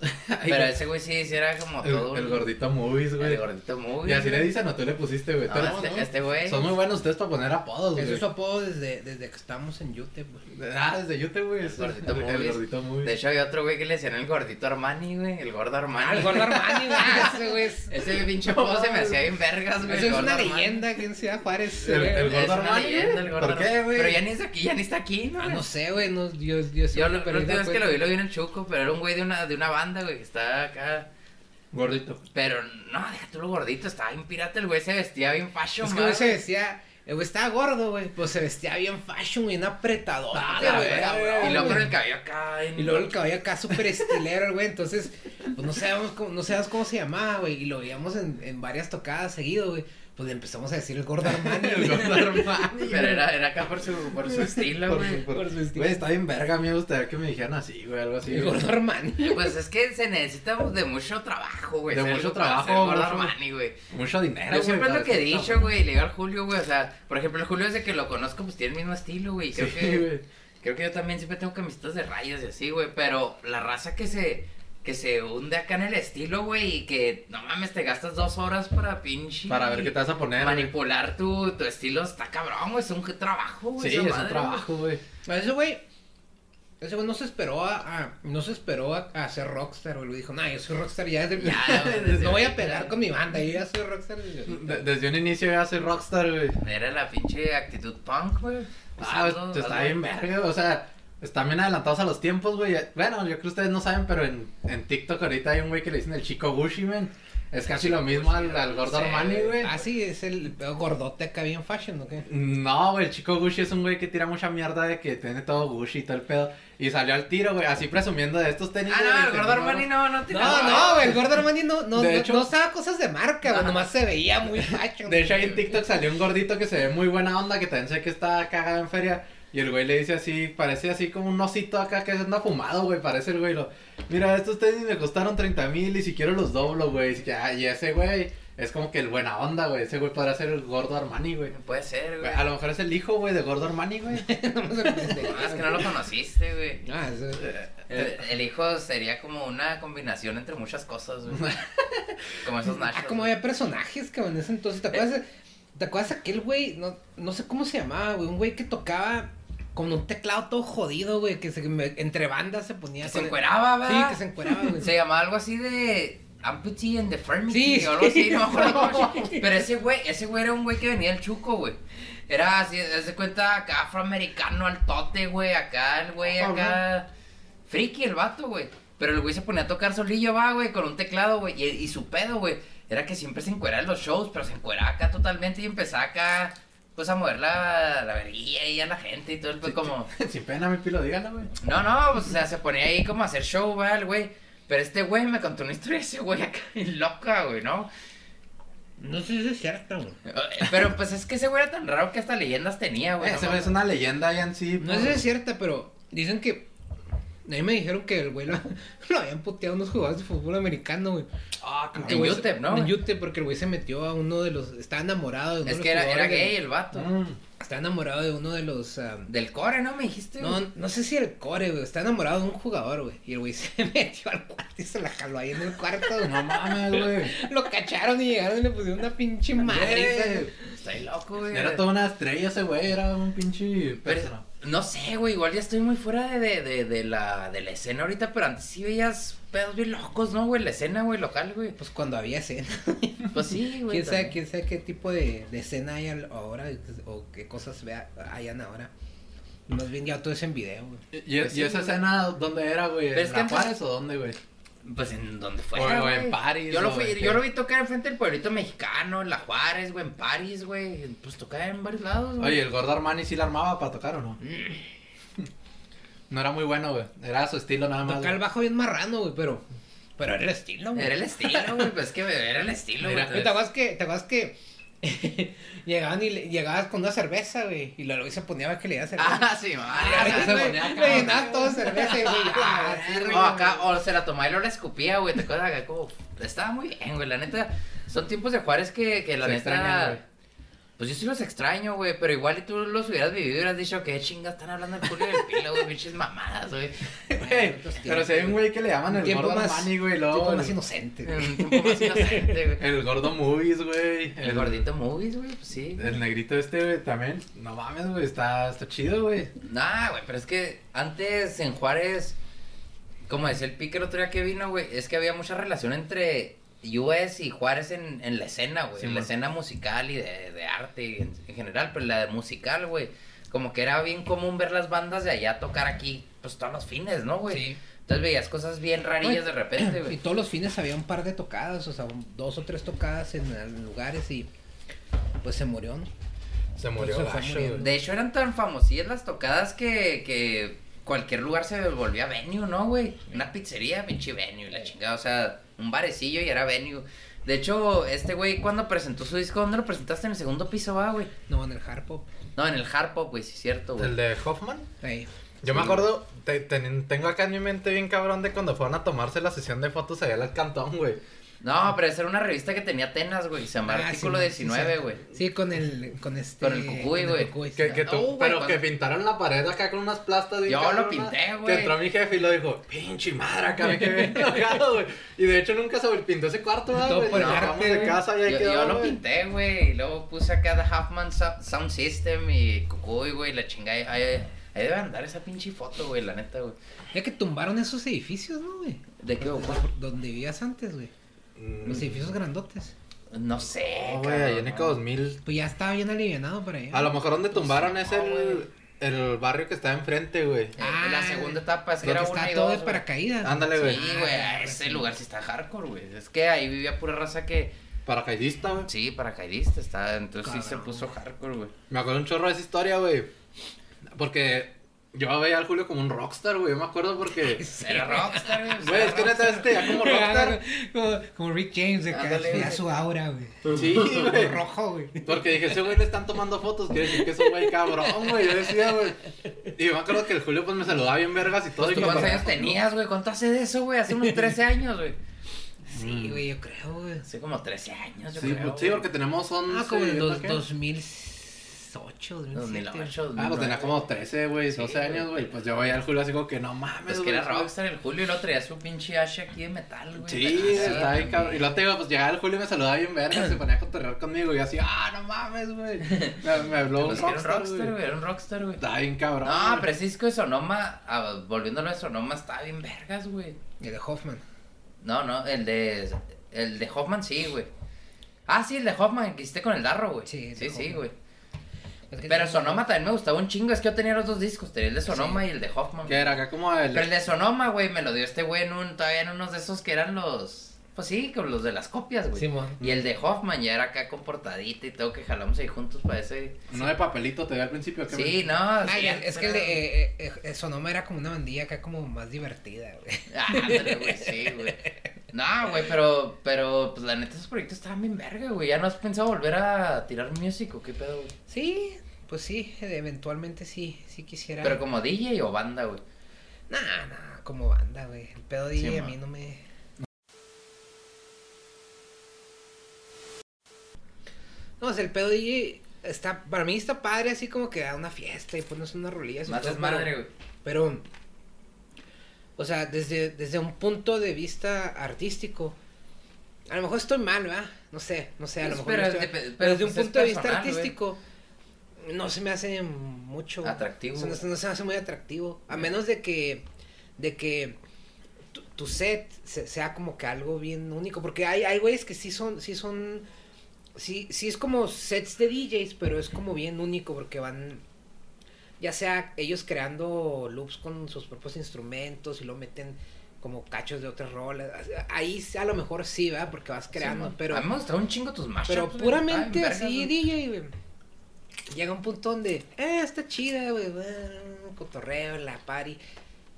Pero ese güey sí, sí era como todo El, el gordito movies, güey. El gordito movie. Y así le dicen o tú le pusiste, güey. No, este- este güey. Son muy buenos ustedes para poner apodos, Eso güey. es su apodo desde, desde que estábamos en YouTube, güey. Ah, desde YouTube, güey. El gordito el, el movies. gordito movies. De hecho, había otro güey que le decían el gordito Armani, güey. El gordo Armani. Ah, el gordo Armani, güey. Ese güey es... Ese pinche apodo se me hacía bien vergas, güey. Eso el es una Armani. leyenda aquí en Ciudad Juárez. El- el gordo una Armani, leyenda, güey. el gordo ¿Por qué, güey? Pero ya ni está aquí, ya ni está aquí, ¿no? Ah, no sé, güey, no, yo, yo sí, Yo la última vez que lo pues, vi, lo vi en el Chuco, pero era un güey de una, de una banda, güey, que estaba acá. Gordito. Pero no, deja tú lo gordito, estaba bien pirata, el güey se vestía bien fashion, Es que güey se vestía... El güey estaba gordo, güey. Pues se vestía bien fashion, bien apretador. Ah, verga, cabrón, Y luego con el cabello acá. en- Y luego el cabello acá súper estilero, el güey. Entonces, pues no sabemos cómo, no sabemos cómo se llamaba, güey. Y lo veíamos en, en varias tocadas seguido, güey. Pues le empezamos a decir el gordo Armani. El güey. gordo Armani. Pero era, era acá por su, por su estilo, Por güey. su- por- Por su estilo. Güey, está bien verga. A mí me gustaría que me dijeran así, güey. Algo así. El güey. gordo Armani. Pues es que se necesita de mucho trabajo, güey. De mucho trabajo, ser gordo mucho- Armani, güey. Mucho dinero, Yo siempre es lo que he dicho, güey. Le digo al Julio, güey. O sea, por ejemplo, el Julio desde que lo conozco, pues tiene el mismo estilo, güey. Creo Sí, que. güey. Creo que yo también siempre tengo camisetas de rayas y así, güey. Pero la raza que se. Que se hunde acá en el estilo, güey. Y que no mames, te gastas dos horas para pinche. Para ver qué te vas a poner. Manipular tu, tu estilo está cabrón, güey. Es un trabajo, güey. Sí, esa es un trabajo, güey. Ese güey. Ese güey no se esperó a, a- no se esperó a, a ser rockstar, güey. Lo dijo, nah, yo soy rockstar ya desde Ya, desde No voy a pegar con mi banda, yo ya soy rockstar desde un inicio ya soy rockstar, güey. Era la pinche actitud punk, güey. Ah, está bien verga, o sea, están bien adelantados a los tiempos, güey. Bueno, yo creo que ustedes no saben, pero en, en TikTok ahorita hay un güey que le dicen el chico Gucci, man. Es casi lo mismo al, al gordo Sí, Armani, güey. Ah, sí, es el gordote acá bien fashion, ¿o qué? No, güey, el chico Gucci es un güey que tira mucha mierda de que tiene todo Gucci y todo el pedo. Y salió al tiro, güey, así presumiendo de estos tenis. Ah, no, el gordo Armani no, no te No, no, güey, el gordo Armani no, no, De no, hecho- no usaba cosas de marca, güey, nomás se veía muy fashion. De hecho, ahí en TikTok salió un gordito que se ve muy buena onda, que también sé que está cagado en feria. Y el güey le dice así, parece así como un osito acá que anda fumado, güey, parece el güey. Lo, Mira, estos tenis me costaron 30 mil y si quiero los doblo, güey. Y, ah, y ese güey es como que el buena onda, güey. Ese güey podrá ser el gordo Armani, güey. Puede ser, güey. A lo mejor es el hijo, güey, de gordo Armani, güey. No es que no lo conociste, güey. Ah, eso- El, el hijo sería como una combinación entre muchas cosas, güey. Como esos nachos. Ah, como había personajes, cabrón, en ese entonces. ¿Te acuerdas, ¿te acuerdas aquel güey? No, no sé cómo se llamaba, güey. Un güey que tocaba con un teclado todo jodido, güey. Que se, me- entre bandas se ponía. Que se encueraba, Sí, ¿verdad? que se encueraba, güey. Se llamaba algo así de Amputee and Deformity Sí, o algo así, sí. no me acuerdo se- Pero ese güey, ese güey era un güey que venía del chuco, güey. Era así, de cuenta, acá afroamericano al tote, güey. Acá el güey, acá. Friki el vato, güey. Pero el güey se ponía a tocar solillo, va, güey, con un teclado, güey. Y, y su pedo, güey, era que siempre se encueraba en los shows, pero se encueraba acá totalmente y empezaba acá pues a mover la, la verguilla ahí a la gente y todo el pues como... Sin pena, mi pilo, dígalo, güey. No, no, pues o sea, se ponía ahí como a hacer show, ¿va? El güey. Pero este güey me contó una historia de ese güey acá loca, güey, ¿no? No sé si es cierto, güey. Eh, Pero pues es que ese güey era tan raro que hasta leyendas tenía, güey. Ese no güey es una leyenda ya en sí. No sé si es cierta, pero dicen que. A mí me dijeron que el güey lo, lo habían puteado unos jugadores de fútbol americano, güey. Ah, En UTEP, ¿no, En? UTEP, porque el güey se metió a uno de los. Estaba enamorado de uno Es de que los era, era de- gay el vato. Mm. Estaba enamorado de uno de los. ah, Del core, ¿no? Me dijiste, no, no sé si el core, güey. Está enamorado de un jugador, güey. Y el güey se metió al cuarto y se la jaló ahí en el cuarto, güey. No mames, güey. Lo cacharon y llegaron y le pusieron una pinche madre. Güey, Está ahí loco, güey. Era toda una estrella ese güey, era un pinche Pero, persona. No sé, güey, igual ya estoy muy fuera de, de, de, de la, de la escena ahorita, pero antes sí veías pedos bien locos, ¿no, güey? La escena, güey, local, güey. Pues cuando había escena. Pues sí, güey. ¿Quién sabe, quién sabe qué tipo de, de escena hay ahora o qué cosas vea, hayan ahora. Más bien ya todo es en video, güey. ¿Y, y- Pues sí, esa güey. escena dónde era, güey? ¿En es que la Juárez o dónde, güey? Pues en donde O- fuera, o en güey. París, Yo lo, o fui, en yo lo vi tocar enfrente del pueblito mexicano, en La Juárez, güey, en París, güey. Pues tocaba en varios lados, güey. Oye, ¿el gordo Armani sí la armaba para tocar o no? No era muy bueno, güey. Era su estilo nada más. Toca el bajo bien marrano, güey, pero. Pero era el estilo, güey. Era el estilo, güey. Pues es que era el estilo, güey. ¿Te acuerdas que, te acuerdas que llegaban y le- llegabas con una cerveza, güey? Y luego se ponía que le daba cerveza. Ah, sí, güey, Le todo cerveza, güey. Ah, sí, O acá, o se la tomaba y luego la escupía, güey. ¿Te acuerdas acá? Como, estaba muy bien, güey. La neta, son tiempos de Juárez que, que la Se neta. extrañan. Pues yo sí los extraño, güey. Pero igual y tú los hubieras vivido y hubieras dicho que chingas están hablando del Julio del Pilo, güey. Pinches mamadas, güey. Pero si hay un güey que le llaman el Tiempo gordo más- Armani, güey. Luego más el, inocente. güey. Un tiempo más inocente, güey. el gordo Movies, güey. El gordito movies, güey, pues sí. El negrito este, güey, también. No mames, güey. Está, está chido, güey. Nah, güey, pero es que antes en Juárez, como decía el pique el otro día que vino, güey, es que había mucha relación entre US y Juárez en, en la escena, güey. Sí, en la escena musical y de, de arte y en, en general, pero la de musical, güey. Como que era bien común ver las bandas de allá tocar aquí, pues todos los fines, ¿no, güey? Sí. Entonces veías cosas bien rarillas de repente, Y güey. todos los fines había un par de tocadas, o sea, dos o tres tocadas en, en lugares y pues se murió, ¿no? Se murió Se güey. De hecho, eran tan famosillas las tocadas que, que cualquier lugar se volvía venue, ¿no, güey? Una pizzería, pinche venue, la chingada. O sea, un barecillo y era venue. De hecho, este güey, cuando presentó su disco, ¿dónde lo presentaste? En el segundo piso, va, güey. No, en el hard pop. No, en el hard pop, güey, sí es cierto, güey. El de Hoffman. Ahí. Yo me acuerdo, te- ten- tengo acá en mi mente bien cabrón de cuando fueron a tomarse la sesión de fotos allá al cantón, güey. No, pero esa era una revista que tenía Atenas, güey. Se llama Ah, Artículo sí, 19, sí, güey. Sí, con el, con este... Con el cucuy, con güey. Que, que tú- No, güey, pero cuando- que pintaron la pared acá con unas plastas Yo lo pinté, güey. Que entró mi jefe y lo dijo, pinche madre, acá me quedé bien enojado, güey. Y de hecho nunca se pintó ese cuarto, ¿verdad, Todo güey. por vamos de güey. casa y ahí Yo, quedó, yo lo güey. pinté, güey. Y luego puse acá The Huffman Sou- Sound System y Cucuy, güey. La chingada. Ahí, ahí debe andar esa pinche foto, güey, la neta, güey. Ya que tumbaron esos edificios, ¿no, güey? ¿De qué, güey? Donde vivías antes, güey. Mm, Los edificios grandotes. No sé, No, güey, allá en Eco 2000. Pues ya estaba bien alivianado para allá. A lo mejor donde tumbaron es el, el barrio que está enfrente, güey. Eh, Ah, la segunda etapa es que era está una y todo dos, de güey. paracaídas. Ándale, güey. Sí, Ah, güey, ese sí. lugar sí está hardcore, güey. Es que ahí vivía pura raza que, Paracaidista, güey. sí, paracaidista, está, entonces sí se Cabrón. puso hardcore, güey. Me acuerdo un chorro de esa historia, güey. Porque yo veía al Julio como un rockstar, güey. Yo me acuerdo porque. Sí, era rockstar, güey. Güey, es que neta este ya como rockstar. como, como Rick James, de que su aura, güey. Sí, güey. rojo, güey. Porque dije, ese güey le están tomando fotos. Quiere decir que es un güey cabrón, güey. Yo decía, güey. Y yo me acuerdo que el Julio, pues me saludaba bien vergas y todo. Pues, y ¿Cuántos años tenías, güey? ¿Cuánto hace de eso, güey? Hace unos 13 años, güey. Sí, mm. güey, yo creo, güey. Hace como 13 años, yo creo. Pues, sí, porque tenemos 11. Ah, como en 2007. 2008, 2007. 2008, Ah, pues tenía 2009. como 13, güey, 12 Sí, años, güey. Pues yo veía al Julio así como que no mames, Pues que era rockstar el Julio y lo traía su pinche Asha aquí de metal, güey. Sí, Ah, estaba bien cabrón. Y luego te digo, pues llegaba el Julio y me saludaba bien verga, se ponía a cotorrear conmigo y así, ah, no mames, güey. Me, me habló un Pues que era un rockstar, rockstar, güey. Era un rockstar, güey. Estaba bien cabrón. No, ese disco de Sonoma, ah, volviéndolo a Sonoma, estaba bien vergas, güey. Y de Hoffman. No, no, el de. El de Hoffman sí, güey. Ah, sí, el de Hoffman, que hiciste con el Darro, güey. Sí, el Sí, sí, güey. Es que Pero sí, Sonoma también me gustaba un chingo. Es que yo tenía los dos discos. Tenía el de Sonoma y el de Hoffman. Que era acá como el. Pero el de Sonoma, güey, me lo dio este güey en un, todavía en unos de esos que eran los Pues sí, con los de las copias, güey. Simón. Y el de Hoffman ya era acá con portadita y todo que jalamos ahí juntos para ese. Uno de papelito te dio al principio. ¿qué Sí, no. Ay, sí, es que el de eh, eh, eh, Sonoma era como una bandilla acá como más divertida, güey. Ah, ándale, güey, sí, güey. No, güey, pero, pero, pues la neta, esos proyectos estaban bien verga, güey. ¿Ya no has pensado volver a tirar music o qué pedo, güey? Sí, pues sí, eventualmente sí, sí quisiera. Pero como DJ o banda, güey. Nah, nah, como banda, güey. El pedo DJ Sí, a mí no me. No, o sea, el pedo DJ está, para mí está padre así como que da una fiesta y pones unas rolillas Más todo, desmadre, güey. Pero, o sea, desde, desde un punto de vista artístico, a lo mejor estoy mal, ¿verdad? No sé, no sé, a lo Pues, mejor. pero no estoy- pero, pero desde un pues es punto de vista personal, artístico, no se me hace mucho. Atractivo. o sea, no, no se me hace muy atractivo. A menos de que, de que tu, tu set se- sea como que algo bien único. Porque hay, hay güeyes que sí son, sí son, sí, sí es como sets de DJs, pero es como bien único porque van ya sea ellos creando loops con sus propios instrumentos y lo meten como cachos de otras rolas. Ahí a lo mejor sí, ¿verdad? Porque vas creando, Sí, pero A gustaban un chingo tus mashups, pero puramente así. DJ, güey. Llega un punto donde, eh, está chida, güey, cotorreo, la party.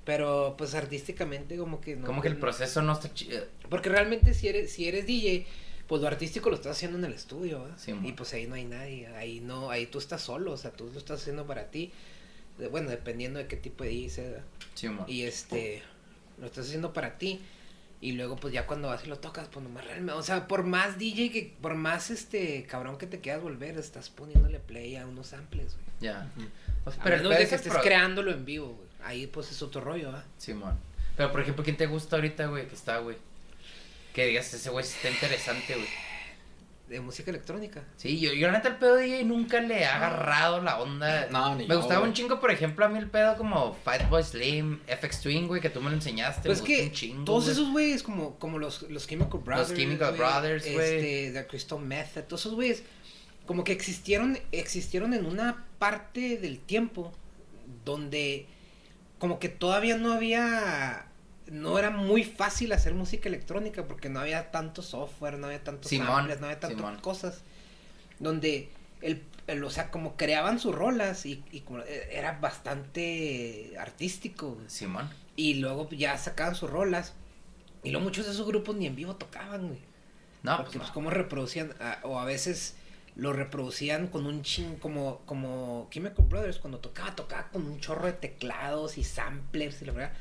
Pero pues artísticamente como que no. Como que el proceso no está chido. Porque realmente si eres, si eres DJ, pues lo artístico lo estás haciendo en el estudio, ¿verdad? Sí, y pues ahí no hay nadie, ahí no, ahí tú estás solo, o sea, tú lo estás haciendo para ti. De- Bueno, dependiendo de qué tipo de DJ sea, ¿verdad? Sí. Y este, lo estás haciendo para ti. Y luego, pues ya cuando vas y lo tocas, pues nomás realmente, o sea, por más DJ que, por más este cabrón que te quieras volver, estás poniéndole play a unos samples, güey. Ya. Pues, pero menos pedo de es que estés pro- creándolo en vivo, güey. Ahí pues es otro rollo, ¿ah? Simón. Pero por ejemplo, ¿quién te gusta ahorita, güey? Que está, güey. Que digas, ese güey está interesante, güey. De música electrónica. Sí, yo, yo la neta el pedo de DJ nunca le he agarrado la onda. No, ni Me yo, gustaba güey. un chingo, por ejemplo, a mí el pedo como Fatboy Slim, FX Twin, güey, que tú me lo enseñaste. Pues me que un chingo, todos güey. esos güeyes, como, como los, los Chemical Brothers. Chemical Brothers, güey. Este, The Crystal Method, todos esos güeyes, como que existieron, existieron en una parte del tiempo donde como que todavía no había, no era muy fácil hacer música electrónica porque no había tanto software, no había tantos Simón, samples, no había tantas Simón. cosas. Donde el, el- o sea, como creaban sus rolas y, y como, eh, era bastante artístico. Simón. Y luego ya sacaban sus rolas. Y luego muchos de esos grupos ni en vivo tocaban, güey. No, Porque pues, pues no. cómo reproducían, ah, o a veces lo reproducían con un chin, como, como Chemical Brothers, cuando tocaba, tocaba con un chorro de teclados y samplers y la verdad.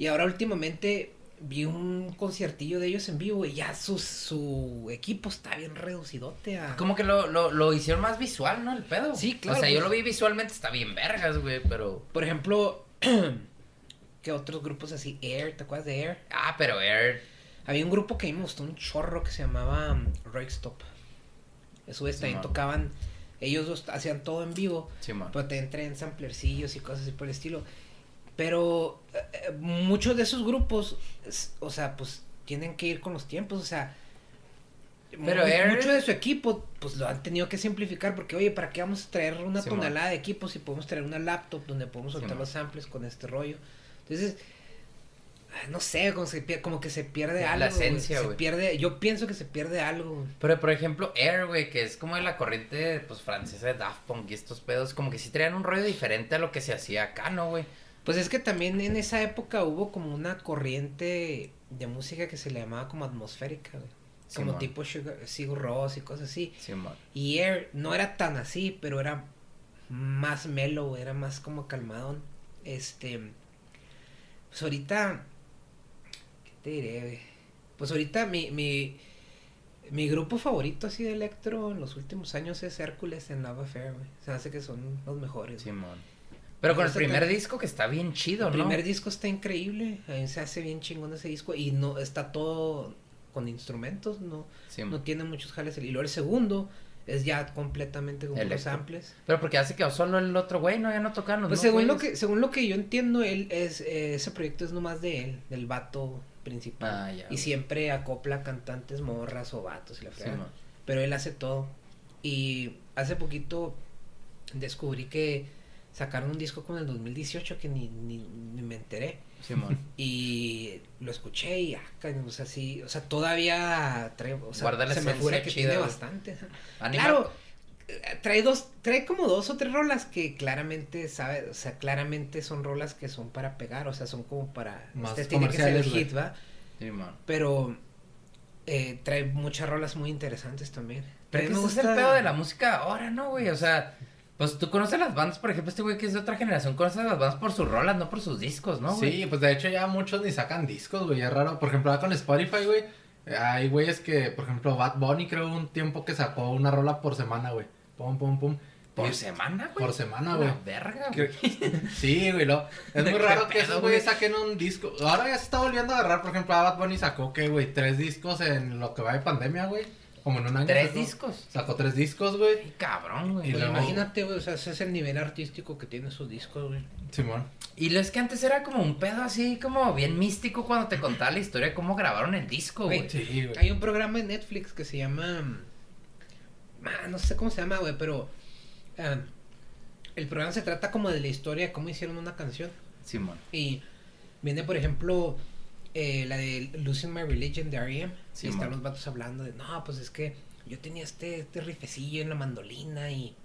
Y ahora últimamente vi un conciertillo de ellos en vivo y ya su, su equipo está bien reducidote a... Como que lo, lo, lo hicieron más visual, ¿no? El pedo. Sí, claro, O sea, yo pues. lo vi visualmente, está bien vergas, güey, pero... Por ejemplo, que otros grupos así, Air, ¿te acuerdas de Air? Ah, pero Air... Había un grupo que a mí me gustó un chorro que se llamaba um, Stop. Eso es, también Simón. tocaban, ellos hacían todo en vivo, Simón. pero te traen samplercillos y cosas así por el estilo. Pero eh, eh, muchos de esos grupos, es- o sea, pues tienen que ir con los tiempos, o sea, Pero Air- mucho de su equipo, pues lo han tenido que simplificar porque, oye, ¿para qué vamos a traer una tonelada de equipos si podemos traer una laptop donde podemos soltar los samples con este rollo? Entonces, ah, no sé, como, se como que se pierde La algo. güey. esencia, Se güey. pierde, yo pienso que se pierde algo. Pero por ejemplo, Air, güey, que es como de la corriente pues francesa de Daft Punk y estos pedos, como que sí traían un rollo diferente a lo que se hacía acá, ¿no, güey? Pues es que también en esa época hubo como una corriente de música que se le llamaba como atmosférica, güey. Como Simón. tipo Sugar, Sigur Rós y cosas así. Simón. Y Air no era tan así, pero era más mellow, era más como calmadón. Este. Pues ahorita. ¿Qué te diré, güey? Pues ahorita mi, mi, mi grupo favorito así de electro en los últimos años es Hércules en Love Affair, güey. Se hace que son los mejores. güey. Pero con el primer disco que está bien chido, El ¿no? primer disco está increíble, mí se hace bien chingón ese disco y no está todo con instrumentos, no, no tiene muchos jales. Y luego el segundo es ya completamente con los samples. Pero porque hace que solo el otro güey, ¿no? Ya no tocaron los Pues dos según lo que según lo que yo entiendo, él es eh, ese proyecto es nomás de él, del vato principal. Ah, ya, y güey. siempre acopla cantantes morras o vatos y la. Simón. Pero él hace todo. Y hace poquito descubrí que sacaron un disco con el 2018 que ni, ni, ni me enteré. Simón. Y lo escuché y, ah, cabrón, o sea, sí, o sea, todavía trae, o sea, Guarda se me figura que tiene bastante. Anima- Claro, eh, trae dos, trae como dos o tres rolas que claramente sabe, o sea, claramente son rolas que son para pegar, o sea, son como para, Más este tiene que ser el hit, ¿va? Simón. Pero eh, trae muchas rolas muy interesantes también. Pero A que mí ese es el pedo de la música ahora, ¿no, güey? O sea, pues tú conoces las bandas, por ejemplo, este güey que es de otra generación, conoces las bandas por sus rolas, no por sus discos, ¿no, güey? Sí, pues de hecho ya muchos ni sacan discos, güey, es raro. Por ejemplo, ahora con Spotify, güey, hay güeyes que, por ejemplo, Bad Bunny creo un tiempo que sacó una rola por semana, güey. Pum, pum, pum. Por semana, güey. Por semana, güey. verga, Que- güey. Sí, güey, lo. Es ¿De muy raro que esos güey? güeyes saquen un disco. Ahora ya se está volviendo a agarrar, por ejemplo, a Bad Bunny sacó, ¿qué, güey? Tres discos en lo que va de pandemia, güey. Como en un año. ¿Tres sacó- discos? Sacó tres discos, güey. Ay, cabrón, güey. Y Pues luego- imagínate, güey, o sea, ese es el nivel artístico que tienen sus discos, güey. Simón. Y lo es que antes era como un pedo así, como bien místico cuando te contaba la historia de cómo grabaron el disco, güey. Sí, güey. Hay un programa en Netflix que se llama. ah, no sé cómo se llama, güey, pero. ah, el programa se trata como de la historia de cómo hicieron una canción. Simón. Y viene, por ejemplo, eh, la de Losing My Religion de R.E.M. Sí, y están los vatos hablando de, no, pues es que yo tenía este, este rifecillo en la mandolina y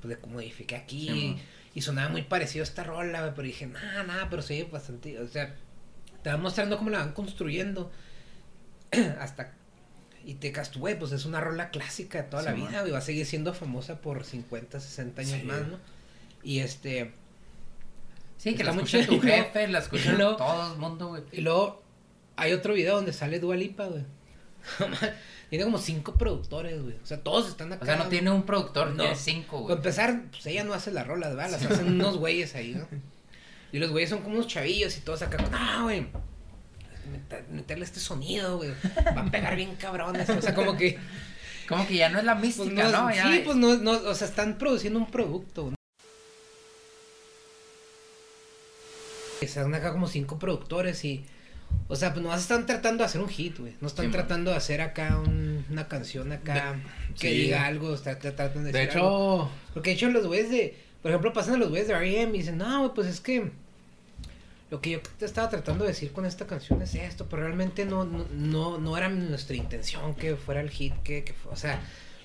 pues de cómo modifiqué aquí. Sí, y, sonaba muy parecido a esta rola, pero dije, nada, nada, pero sí, bastante, o sea, te van mostrando cómo la van construyendo hasta... Y te casas, güey, pues es una rola clásica de toda Sí, la vida, güey, va a seguir siendo famosa por 50, 60 años Sí. más, ¿no? Y este... Sí, que la escucha tu jefe, la escucha todo el mundo, güey. Y luego hay otro video donde sale Dua Lipa, güey. tiene como cinco productores, güey. O sea, todos están acá. O sea, no tiene un productor, No. tiene cinco, Para güey. empezar, pues ella no hace las rolas, ¿verdad? Las hacen unos güeyes ahí, ¿no? Y los güeyes son como unos chavillos y todos acá. No, güey. Meterle este sonido, güey. Va a pegar bien cabrones. O sea, como que. Como que ya no es la Pues mística, no, ¿no? Ya sí, es- pues no, no. O sea, están produciendo un producto. ¿no? Están acá como cinco productores y. O sea, pues nomás están tratando de hacer un hit, güey. No están Sí, man. tratando de hacer acá un- una canción acá que sí. diga algo. Está, está tratando de, De decir algo. hecho, Porque de hecho los güeyes de... Por ejemplo, pasan a los güeyes de R.E.M. y dicen, no, güey, pues es que... Lo que yo te estaba tratando de decir con esta canción es esto, pero realmente no, no, no, no era nuestra intención que fuera el hit que, que fue. O sea,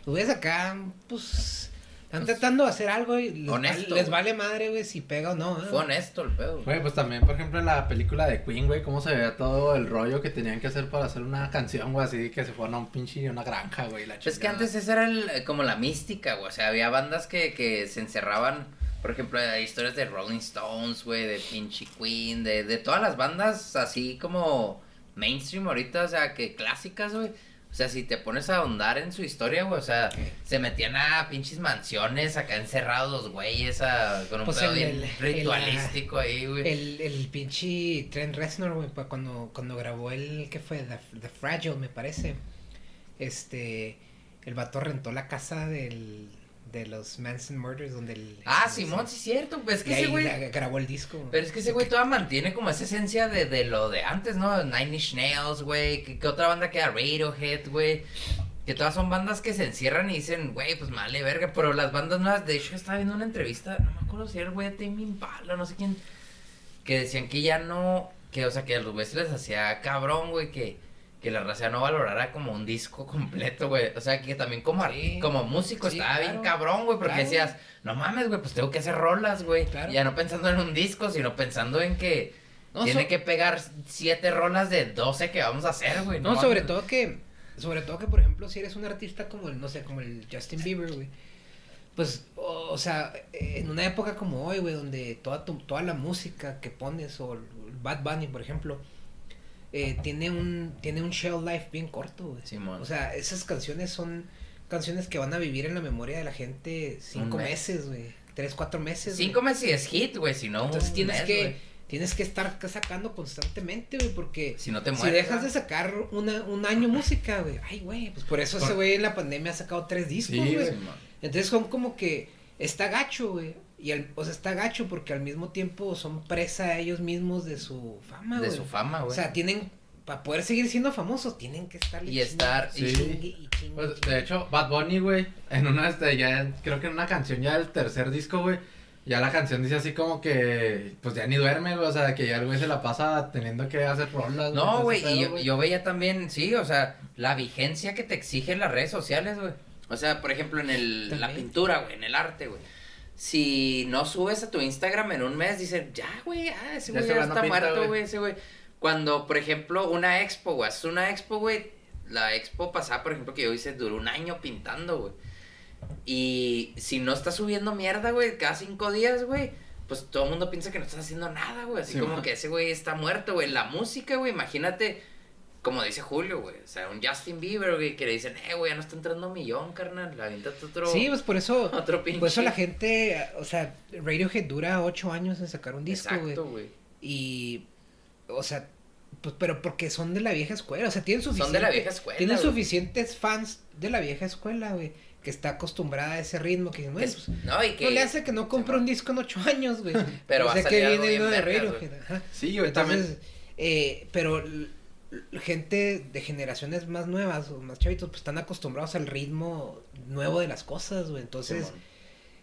los güeyes acá, pues... Están tratando de hacer algo y les, honesto, vale, les güey. vale madre, güey, si pega o no. ¿eh? Fue honesto el pedo, güey. pues también, por ejemplo, en la película de Queen, güey, cómo se veía todo el rollo que tenían que hacer para hacer una canción, güey, así que se fueron a un pinche, una granja, güey, la Es que antes esa era el- eh, como la mística, güey. O sea, había bandas que, que se encerraban. Por ejemplo, hay historias de Rolling Stones, güey, de pinche Queen, de, de todas las bandas así como mainstream ahorita, o sea, que clásicas, güey. O sea, si te pones a ahondar en su historia, güey, o sea, se metían a pinches mansiones acá encerrados los güeyes a- con un Pues pedo el- bien el- el- ritualístico ahí, güey. El, el pinche Trent Reznor, güey, cuando, cuando grabó el, ¿qué fue? The, The Fragile, me parece. Este, el vato rentó la casa del, de los Manson Murders, donde el... Ah, Simón, sí es cierto, pues es que ese güey... grabó el disco. Pero es que ese güey todavía mantiene como esa esencia de, de lo de antes, ¿no? Nine Inch Nails, güey. ¿Qué, qué otra banda queda? Radiohead, güey. Que todas son bandas que se encierran y dicen, güey, pues vale, verga. Pero las bandas nuevas, de hecho, estaba viendo una entrevista, no me acuerdo si era el güey de Tame Impala, no sé quién. Que decían que ya no, que o sea, que a los güeyes les hacía cabrón, güey, que, que la raza no valorara como un disco completo, güey. O sea, que también como, Sí. como músico Sí, estaba bien cabrón, güey, porque Claro. decías, no mames, güey, pues tengo que hacer rolas, güey. Claro. Ya no pensando en un disco, sino pensando en que No, tiene so- que pegar siete rolas de 12 que vamos a hacer, güey. No, sobre mames. todo que, sobre todo que, por ejemplo, si eres un artista como el, no sé, como el Justin Bieber, güey, pues, o, o sea, en una época como hoy, güey, donde toda tu- toda la música que pones, o Bad Bunny, por ejemplo, eh, tiene un, tiene un shelf life bien corto, güey. O sea, esas canciones son canciones que van a vivir en la memoria de la gente cinco mes. meses, güey, tres, cuatro meses. güey. Cinco meses y es hit, güey, si no. Entonces un tienes mes, que, güey. tienes que estar sacando constantemente, güey, porque Si no te si mueres. dejas de sacar una, un año música, güey, ay, güey, pues por eso ese güey en la pandemia ha sacado tres discos, Sí, güey. Simón. Entonces son como que está gacho, güey. Y al, o sea, está gacho porque al mismo tiempo son presa ellos mismos de su fama, De güey. su fama, güey. O sea, tienen, para poder seguir siendo famosos, tienen que estar Y estar- Sí. chingue y chingue, Pues, chingue. de hecho, Bad Bunny, güey, en una, este, ya, creo que en una canción ya del tercer disco, güey, Ya la canción dice así como que, pues ya ni duerme, güey, o sea, que ya el güey se la pasa teniendo que hacer rolas. No, güey, y yo, yo veía también, sí, o sea, la vigencia que te exigen las redes sociales, güey. O sea, por ejemplo, en el, la pintura, güey, en el arte, güey. Si no subes a tu Instagram en un mes, dicen, ya, güey, ah, ese güey ya está pinta, muerto, güey. güey, ese güey. Cuando, por ejemplo, una expo, güey, haces una expo, güey, la expo pasada, por ejemplo, que yo hice, duró un año pintando, güey. Y si no estás subiendo mierda, güey, cada cinco días, güey, pues todo el mundo piensa que no estás haciendo nada, güey. Así Sí, como man. que ese güey está muerto, güey. La música, güey, imagínate, como dice Julio, güey. O sea, un Justin Bieber, güey, que le dicen, eh, güey, ya no está entrando un millón, carnal. La aviéntate otro. Sí, pues por eso, Otro pinche. por eso la gente, o sea, Radiohead dura ocho años en sacar un disco, güey. Exacto, güey. Y, o sea, pues, pero porque son de la vieja escuela, o sea, tienen Son suficiente, de la vieja escuela. tienen güey. suficientes fans de la vieja escuela, güey, que está acostumbrada a ese ritmo, que dicen, güey, Es- pues, No, y que. no le hace que no compre un disco en ocho años, güey. Pero o va a sea, salir que algo viene bien uno de Radiohead. Sí, güey, también. Entonces, eh, pero gente de generaciones más nuevas o más chavitos, pues están acostumbrados al ritmo nuevo de las cosas, güey. Entonces,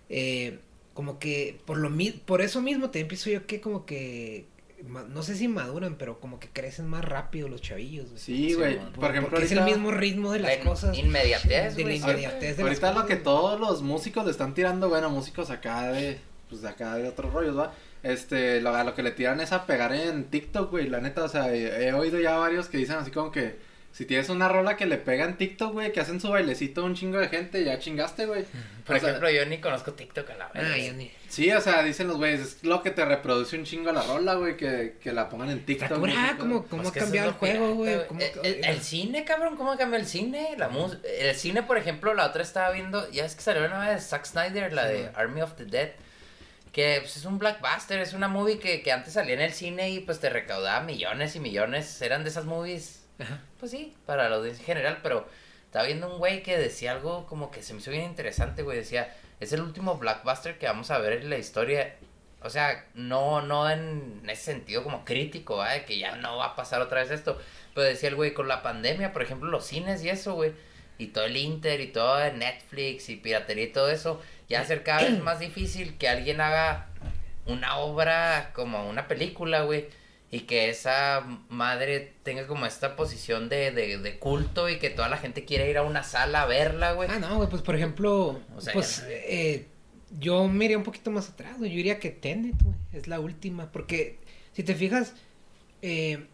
eh, como que por lo mi- por eso mismo te empiezo yo que como que no sé si maduran, pero como que crecen más rápido los chavillos, güey. Sí, güey. por ejemplo, porque es el mismo ritmo de las La cosas. inmediatez, de la inmediatez de las Ahorita lo cosas, que güey. todos los músicos le están tirando, bueno, músicos acá de, pues de acá de otros rollos, ¿va? Este, lo, a lo que le tiran es a pegar en TikTok, güey, la neta, o sea, he, he oído ya varios que dicen así como que si tienes una rola que le pega en TikTok, güey, que hacen su bailecito a un chingo de gente, ya chingaste, güey. Por O sea, ejemplo, yo ni conozco TikTok a la vez. Ah, ni- Sí, o sea, dicen los güeyes, es lo que te reproduce un chingo la rola, güey, que, que la pongan en TikTok. Güey, ¿cómo, cómo Pues ha cambiado el juego, güey? pirata, ¿Cómo- El, el- el cine, cabrón, ¿cómo cambió el cine? La mus el cine, por ejemplo, la otra estaba viendo, ya es que salió una vez Zack Snyder, la de Army of the Dead, que pues, es un blockbuster, es una movie que, que antes salía en el cine y pues te recaudaba millones y millones, eran de esas movies, Ajá. pues sí, para la audiencia en general, pero estaba viendo un güey que decía algo como que se me hizo bien interesante, güey, decía, es el último blockbuster que vamos a ver en la historia o sea, no, no en ese sentido como crítico, ¿va? De que ya no va a pasar otra vez esto. Pero decía el güey, con la pandemia, por ejemplo, los cines y eso, güey. Y todo el Inter y todo el Netflix y piratería y todo eso. Ya ser cada vez más difícil que alguien haga una obra como una película, güey. Y que esa madre tenga como esta posición de, de, de culto y que toda la gente quiera ir a una sala a verla, güey. Ah, no, güey, pues por ejemplo, O sea, pues no- eh, yo me iría un poquito más atrás, güey. Yo diría que Tenet, güey, es la última. Porque si te fijas, eh,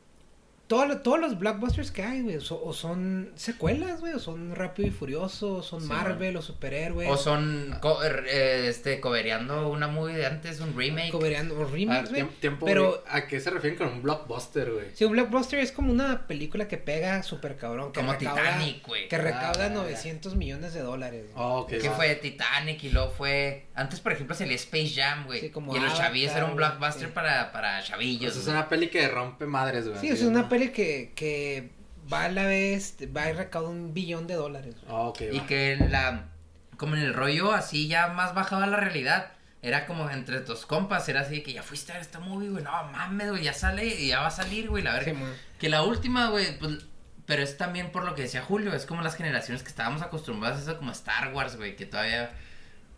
todo lo- todos los blockbusters que hay, güey, so- o son secuelas, güey, o son Rápido y Furioso, o son Sí, Marvel, o superhéroes. O son co- eh, este, cobereando una movie de antes, un remake. cobereando- ver, remakes, güey. tiempo, pero- ¿a qué se refieren con un blockbuster, güey? Sí, un blockbuster es como una película que pega súper cabrón. Que Como recauda, Titanic, güey. Que recauda Ah, ya. 900 millones de dólares. Oh, ok. Que fue Titanic y luego fue. Antes, por ejemplo, salía Space Jam, güey. Sí, como y los chavillos era un blockbuster sí. para, para chavillos. Pues es una peli que rompe madres, güey. Sí, es una ¿no? Que, que va a la vez, va y recauda un billón de dólares. Oh, ok, Y va. que en la. Como en el rollo así ya más bajado a la realidad. Era como entre tus compas, era así de que ya fuiste a ver esta movie, güey. No mames, güey, ya sale y ya va a salir, güey. La. Sí, man. Que la última, güey, pues, pero es también por lo que decía Julio, es como las generaciones que estábamos acostumbrados a eso como Star Wars, güey, que todavía,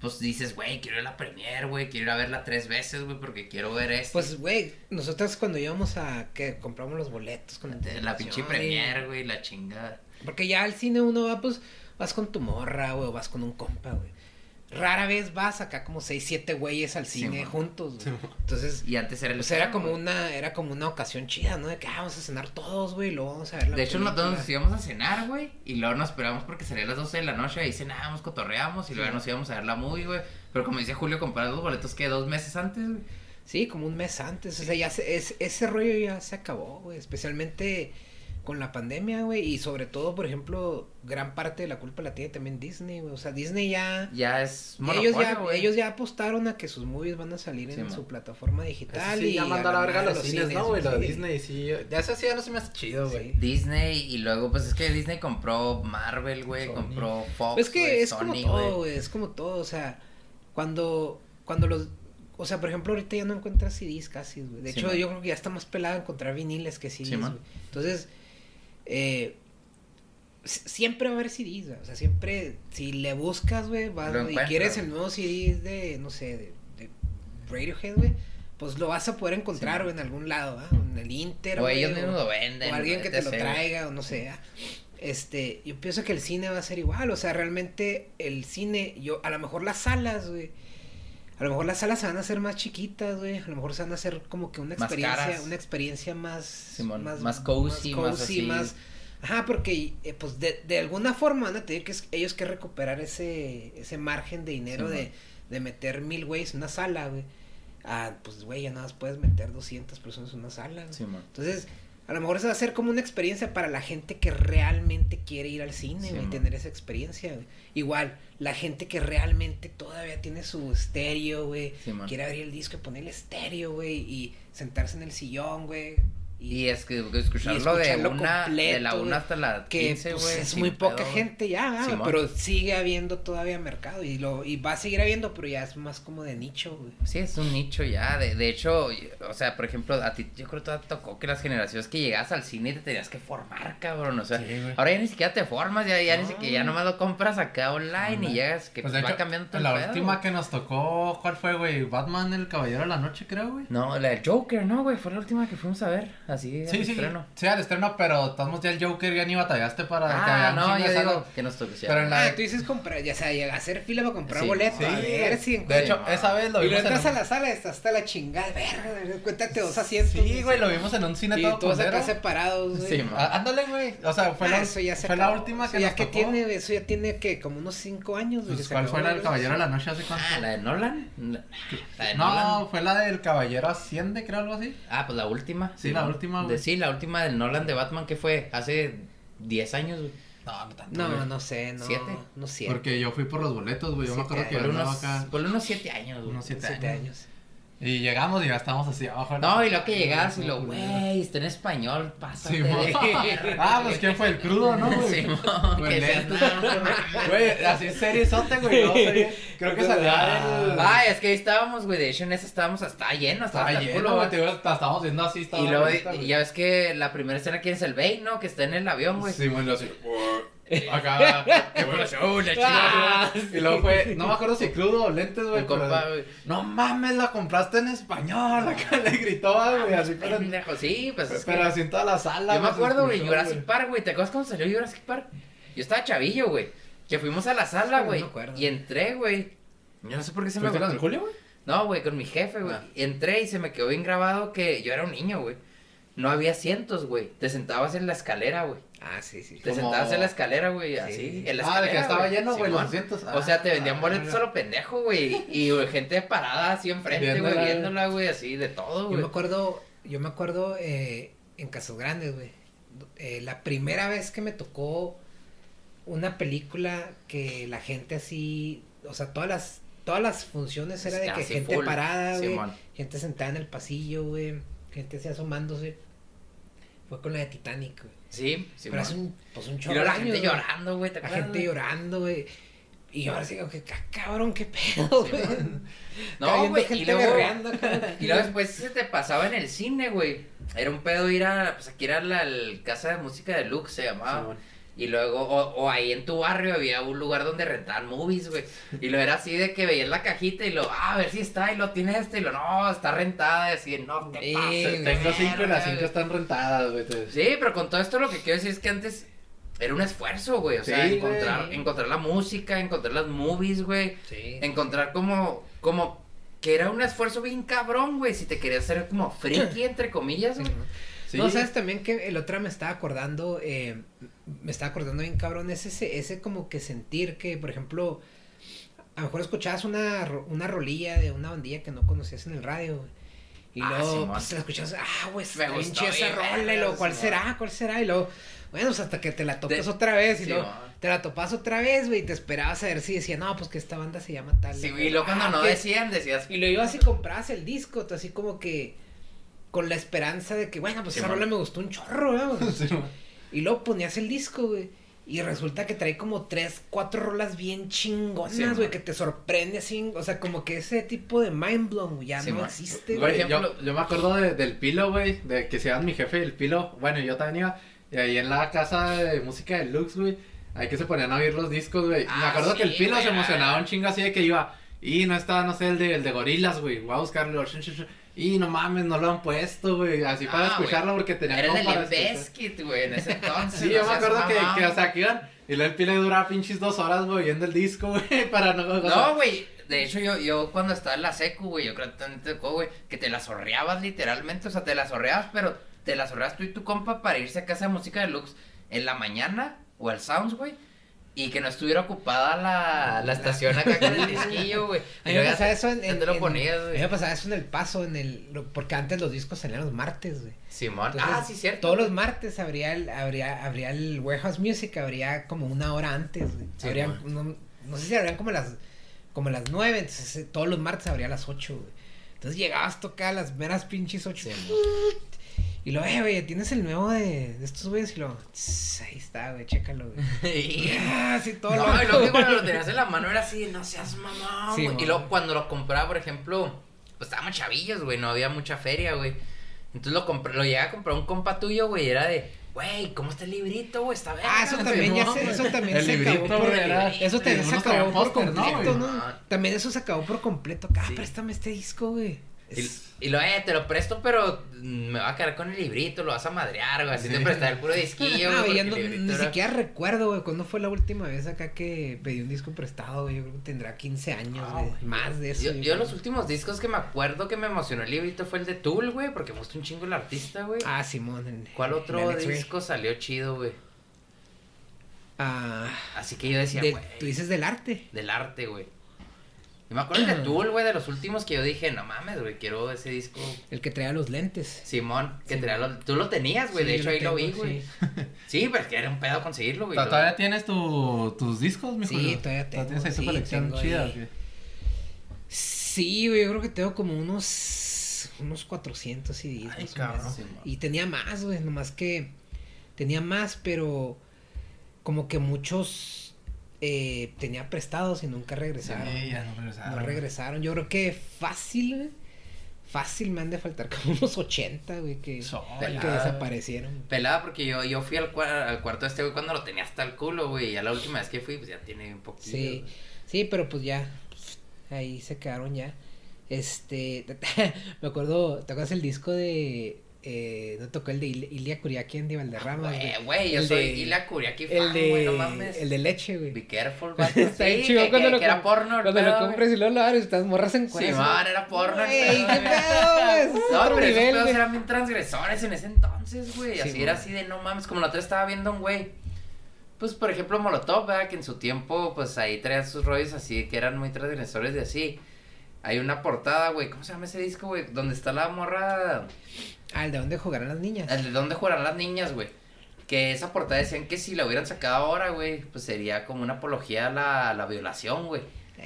pues dices, güey, quiero ir a la premiere, güey, quiero ir a verla tres veces, güey, porque quiero ver esto. Pues, güey, nosotros cuando íbamos a que compramos los boletos con la pinche anticipación, premiere, güey, la chingada. Porque ya al cine uno va, pues, vas con tu morra, güey, o vas con un compa, güey. Rara vez vas acá como seis, siete güeyes al Sí, cine juntos, güey. Entonces, Y antes era el pues era como güey. una, era como una ocasión chida, ¿no? De que ah, vamos a cenar todos, güey, y luego vamos a ver la De hecho, nosotros nos íbamos a cenar, güey, y luego nos esperamos porque salía a las 12 de la noche, ahí cenábamos, cotorreamos, y luego ya nos íbamos a ver la movie, güey. Pero como dice Julio, comprar los boletos que dos meses antes, güey. Sí, como un mes antes. O sea, ya se- es, ese rollo ya se acabó, güey. Especialmente con la pandemia, güey. Y sobre todo, por ejemplo, gran parte de la culpa la tiene también Disney, güey. O sea, Disney ya... Ya es ellos, ya, ellos ya apostaron a que sus movies van a salir Sí, en man. su plataforma digital. sí, y ya mandó a la verga los cines, ¿no, güey? Lo. Disney, sí. Ya eso sí ya no se me hace chido, güey. Sí. Disney y luego pues es que Disney compró Marvel, güey, compró Fox. Es que es como todo, güey. Es como todo. O sea, cuando, cuando los... O sea, por ejemplo, ahorita ya no encuentras CDs casi, güey. De Sí, hecho, man. yo creo que ya está más pelado encontrar viniles que CDs, güey. Entonces, eh, siempre va a haber CDs. O sea, siempre, si le buscas, güey, vas y quieres el nuevo CD de, no sé, de, de Radiohead, güey, pues lo vas a poder encontrar en algún lado, ¿ah? En el Inter, O güey, ellos mismos lo venden. o alguien que te lo traiga, o no sé. Este, yo pienso que el cine va a ser igual, o sea, realmente el cine, yo, a lo mejor las salas, güey, a lo mejor las salas se van a hacer más chiquitas, güey, a lo mejor se van a hacer como que una Más experiencia, caras. una experiencia más, Simón, más cozy, más así. ajá, porque, eh, pues, de, de alguna forma van a tener que ellos que recuperar ese, ese margen de dinero de, de meter mil güeyes en una sala, güey, ah, pues, güey, ya nada más puedes meter 200 personas en una sala, güey. Simón. Entonces, a lo mejor eso va a ser como una experiencia para la gente que realmente quiere ir al cine, Sí, y tener esa experiencia, güey. Igual, la gente que realmente todavía tiene su estéreo, güey, Sí, quiere abrir el disco y poner el estéreo, güey, y sentarse en el sillón, güey. Y es que escucharlo, de escucharlo una, de la completo, una güey, hasta la que 15, pues, güey. es muy poca pedo. gente ya, ¿verdad? Simón. pero sigue habiendo todavía mercado y lo y va a seguir habiendo, pero ya es más como de nicho, güey. Sí, es un nicho ya. De, de hecho, o sea, por ejemplo, a ti, yo creo que te tocó que las generaciones que llegabas al cine te tenías que formar, cabrón. O sea, Sí, güey. ahora ya ni siquiera te formas, ya, ya ni No. siquiera, ya nomás lo compras acá online y llegas, que Pues pues, de va hecho, cambiando todo el la pedo, última güey. que nos tocó, ¿cuál fue, güey? Batman, el Caballero de la Noche, creo, güey. No, la del Joker, no, güey, fue la última que fuimos a ver, así, Sí, al sí, estreno. sí, al estreno, pero estamos ya el Joker ya ni batallaste para que Ah, un no, yo digo que nos sí, Pero en la- Ah, tú dices comprar, ya sea, llega a hacer fila para comprar Sí, boleto, Sí, a ver si de hecho, Sí, esa vez lo y lo vimos en entras a la sala, está hasta la chingada, verga, cuéntate dos asientos. Sí, güey, lo vimos en un cine Y todo todos acá separados, güey. Sí. Ah, Ándale, güey. O sea, fue, Ah, la, eso ya se fue la última que ya nos que tocó. tiene, eso ya tiene que como unos cinco años, güey. Pues, que ¿Cuál fue la del. Caballero de la Noche hace cuánto? Ah, la de Nolan. No, fue la del Caballero Asciende, creo, algo así. Ah, pues la última. Sí, la última, De, güey. sí, la última del Nolan de Batman que fue hace 10 años, güey. No, no tanto. No, güey. no sé, no. ¿Siete? No siete. Porque yo fui por los boletos, güey. Yo me Siete acuerdo que Por andaba unos, acá. por unos 7 años, güey. Unos siete, Siete años. años. Y llegamos y ya estábamos así abajo. No, y lo que llegas y lo, güey, está en español, pásate. Sí, ah, pues quién fue el crudo, ¿no, güey? Sí, Güey. Güey, así seriezote, güey. No, serie- Creo que salía el. Ay, es que ahí estábamos, güey. De hecho, en esa estábamos hasta lleno, hasta Estaba el lleno, güey. Estábamos viendo así. estaba Y luego, y ya ves que la primera escena, ¿quién es el Bane, no? Que está en el avión, güey. Sí, bueno, así. Acá. qué bueno show, la Ah. Y luego fue. No me acuerdo si crudo o lentes, güey. El compa, pero- güey. No mames, la compraste en español. Acá le gritó, güey. Así, pero. Pendejo, sí, pues es que- Pero así en toda la sala. Yo me acuerdo, güey, Jurassic Park, güey. ¿Te acuerdas cuando salió Jurassic Park? Yo estaba chavillo, güey. Que fuimos a la sala, no güey. me acuerdo. y entré, güey. Yo no sé por qué se me ¿Fuiste con el Julio, güey? No, güey, con mi jefe, güey. Ah. Entré y se me quedó bien grabado que yo era un niño, güey. No había asientos, güey. Te sentabas en la escalera, güey. Ah, sí, sí. Te Como- sentabas en la escalera, güey, Sí. así. En la Ah, de que escalera, estaba güey. lleno, güey, los Simón. asientos. O sea, te vendían Ah, boletos ah, solo pendejo, güey. Y güey, gente parada así enfrente, güey, Viéndola, güey. viéndola, güey, así de todo, Yo güey. me acuerdo, yo me acuerdo eh, en Casos Grandes, güey. Eh, la primera vez que me tocó una película que la gente así, o sea, todas las todas las funciones era de que Así gente full, parada, güey, Simón. gente sentada en el pasillo, güey, gente así asomándose. Fue con la de Titanic, güey. Sí, sí, Pero hace un, pues un Y chorro la gente llorando, güey, ¿te La gente llorando, güey. Y yo ahora sí que "Ca- cabrón, qué pedo, güey. No, güey, y luego, y luego después se te pasaba en el cine, güey. Era un pedo ir a, pues aquí era la casa de música de Lux, se llamaba. Y luego, o, o ahí en tu barrio había un lugar donde rentaban movies, güey. Y lo era así de que veías la cajita y lo, ah, a ver si está, y lo tiene este, y lo, no, está rentada, y así, no, te Sí, pases. Tengo cinco y las cinco están rentadas, güey. Sí, pero con todo esto lo que quiero decir es que antes era un esfuerzo, güey. O sea, Sí, encontrar, güey. encontrar la música, encontrar las movies, güey. Sí. Encontrar como, como, que era un esfuerzo bien cabrón, güey. Si te querías hacer como friki, entre comillas, güey. Sí. No, sabes también que el otro me estaba acordando, eh, me estaba acordando bien cabrón, es ese, ese como que sentir que, por ejemplo, a lo mejor escuchabas una, una rolilla de una bandilla que no conocías en el radio, güey. Y Ah, luego, Simón. pues, la escuchabas, ah, güey, Me gustó esa bien, rola, y verga, luego, ¿cuál será? ¿Cuál será? Y luego, bueno, pues hasta que te la topas De- otra vez, y luego, te la topas otra vez, güey, y te esperabas a ver si decía, no, pues que esta banda se llama tal. Sí, güey. y luego cuando Ah, no que- decían, decías, y lo ibas y comprabas el disco, tú así como que con la esperanza de que, bueno, pues esa rola me gustó un chorro. Sí, güey. Y luego ponías el disco, güey. Y resulta que trae como tres, cuatro rolas bien chingonas, Simón. güey, que te sorprende así. O sea, como que ese tipo de mind blown, ya no existe, Güey, güey. yo, yo me acuerdo de- del Pilo, güey, de que se llaman mi jefe y el Pilo. Bueno, yo también iba. Y ahí en la casa de música de Lux, güey, ahí que se ponían a oír los discos, güey. me Ah, acuerdo que el sí, Pilo güey, se emocionaba un chingo así de que iba. Y no estaba, no sé, el de, el de gorilas, güey. Voy a buscarlo. Y no mames, no lo han puesto, güey. Así para Ah, escucharlo güey. porque tenía Era el como de escuchar. Bizkit, güey, en ese entonces. Sí, no yo me acuerdo que, que, o sea, que iban. Y luego el pile duraba pinches dos horas, güey, viendo el disco, güey, para no. No, güey. De hecho, yo, yo cuando estaba en la secu, güey, yo creo que también te tocó, güey, que te la zorreabas literalmente. O sea, te la zorreabas, pero te la zorreabas tú y tu compa para irse a casa de música deluxe en la mañana o al Sounds, güey. Y que no estuviera ocupada la, la estación acá con el disquillo, güey. A mí me pasaba eso en, en- lo en- A mí me pasaba eso en el paso, en el, porque antes los discos salían los martes, güey. Simón. Entonces, ah, sí, cierto. Todos los martes habría el, habría, habría el Warehouse Music, habría como una hora antes, güey. Sí, Habría- no, no sé si habrían como las, como las nueve, entonces eh, todos los martes habría las ocho, güey. Entonces llegabas a tocar las meras pinches ocho. Y lo, eh, güey, tienes el nuevo de, de estos güeyes y lo, "Tss, ahí está, güey, chécalo, güey. Y- Ah, todo No, loco, y luego que cuando lo tenías en la mano era así, no seas mamón, Sí, güey. Y luego cuando lo compraba, por ejemplo, pues estábamos chavillos, güey, no había mucha feria, güey. Entonces lo compré, lo llegué a comprar un compa tuyo, güey, y era de, güey, ¿cómo está el librito, güey? Está bien. Ah, eso también ya se, eso también El se librito, acabó por, eso también se acabó por póster, ¿no, completo? ¿no? También eso se acabó por completo. Ah, Sí. préstame este disco, güey. Y, Es- y lo, eh, te lo presto, pero me va a quedar con el librito, lo vas a madrear, güey. Así Sí. te prestar el puro disquillo, Ah, güey. güey, no- ni era- siquiera recuerdo, güey, cuándo fue la última vez acá que pedí un disco prestado, güey. Yo creo que tendrá 15 años, Ah, güey. Más de eso. Yo, yo los últimos discos que me acuerdo que me emocionó el librito fue el de Tool, güey, porque me gustó un chingo el artista, güey. Ah, Simón. en- ¿Cuál otro Ray. disco salió chido, güey? Ah, Así que yo decía, de- güey. tú dices del arte. Del arte, güey. Yo me acuerdo de Tool, güey, de los últimos que yo dije, no mames, güey, quiero ese disco. El que traía los lentes. Simón, que Sí. traía lo- tú lo tenías, güey, de hecho ahí lo vi, güey. sí. Sí, pero es que era un pedo conseguirlo, güey. ¿Todavía tienes tu, tus discos, mi Sí, todavía tengo, ¿Tienes ahí tu sí, colección chida? ahí. Sí, güey, yo creo que tengo como unos unos 400 CDs. Ay, cabrón. Y tenía más, güey, nomás que tenía más, pero como que muchos eh, tenía prestados y nunca regresaron. Sí, ya no regresaron. no regresaron. Yo creo que fácil, güey, fácil me han de faltar como unos 80, güey, que, So, que desaparecieron. Pelada porque yo, yo fui al, cua- al cuarto de este güey cuando lo tenía hasta el culo, güey. Y ya la última vez que fui, pues ya tiene un poquito. Sí, güey. sí, pero pues ya, ahí se quedaron ya. Este, me acuerdo, ¿te acuerdas el disco de, eh, no tocó el de Il- Ilia Kuriakian de Valderrama? Güey, güey, yo El soy de- fan, El güey, de, no mames. el de leche, güey. Be careful, vato. Está bien Sí, chido que, cuando que- lo que era porno, Cuando pedo, lo güey. compras y luego lo abres, estás morras en Sí, man, era porno. el Güey, pedo, qué pedo, güey, No, pero nivel, esos pedos güey. eran bien transgresores en ese entonces, güey. Sí, así era así de no mames. Como la otra estaba viendo un güey. Pues, por ejemplo, Molotov, ¿verdad? Que en su tiempo, pues ahí traía sus rollos así, que eran muy transgresores de así. Hay una portada, güey. ¿Cómo se llama ese disco, güey? Donde está la morra. Ah, el de dónde jugarán las niñas. El de dónde jugarán las niñas, güey. Que esa portada decían que si la hubieran sacado ahora, güey, pues sería como una apología a la, la violación, güey.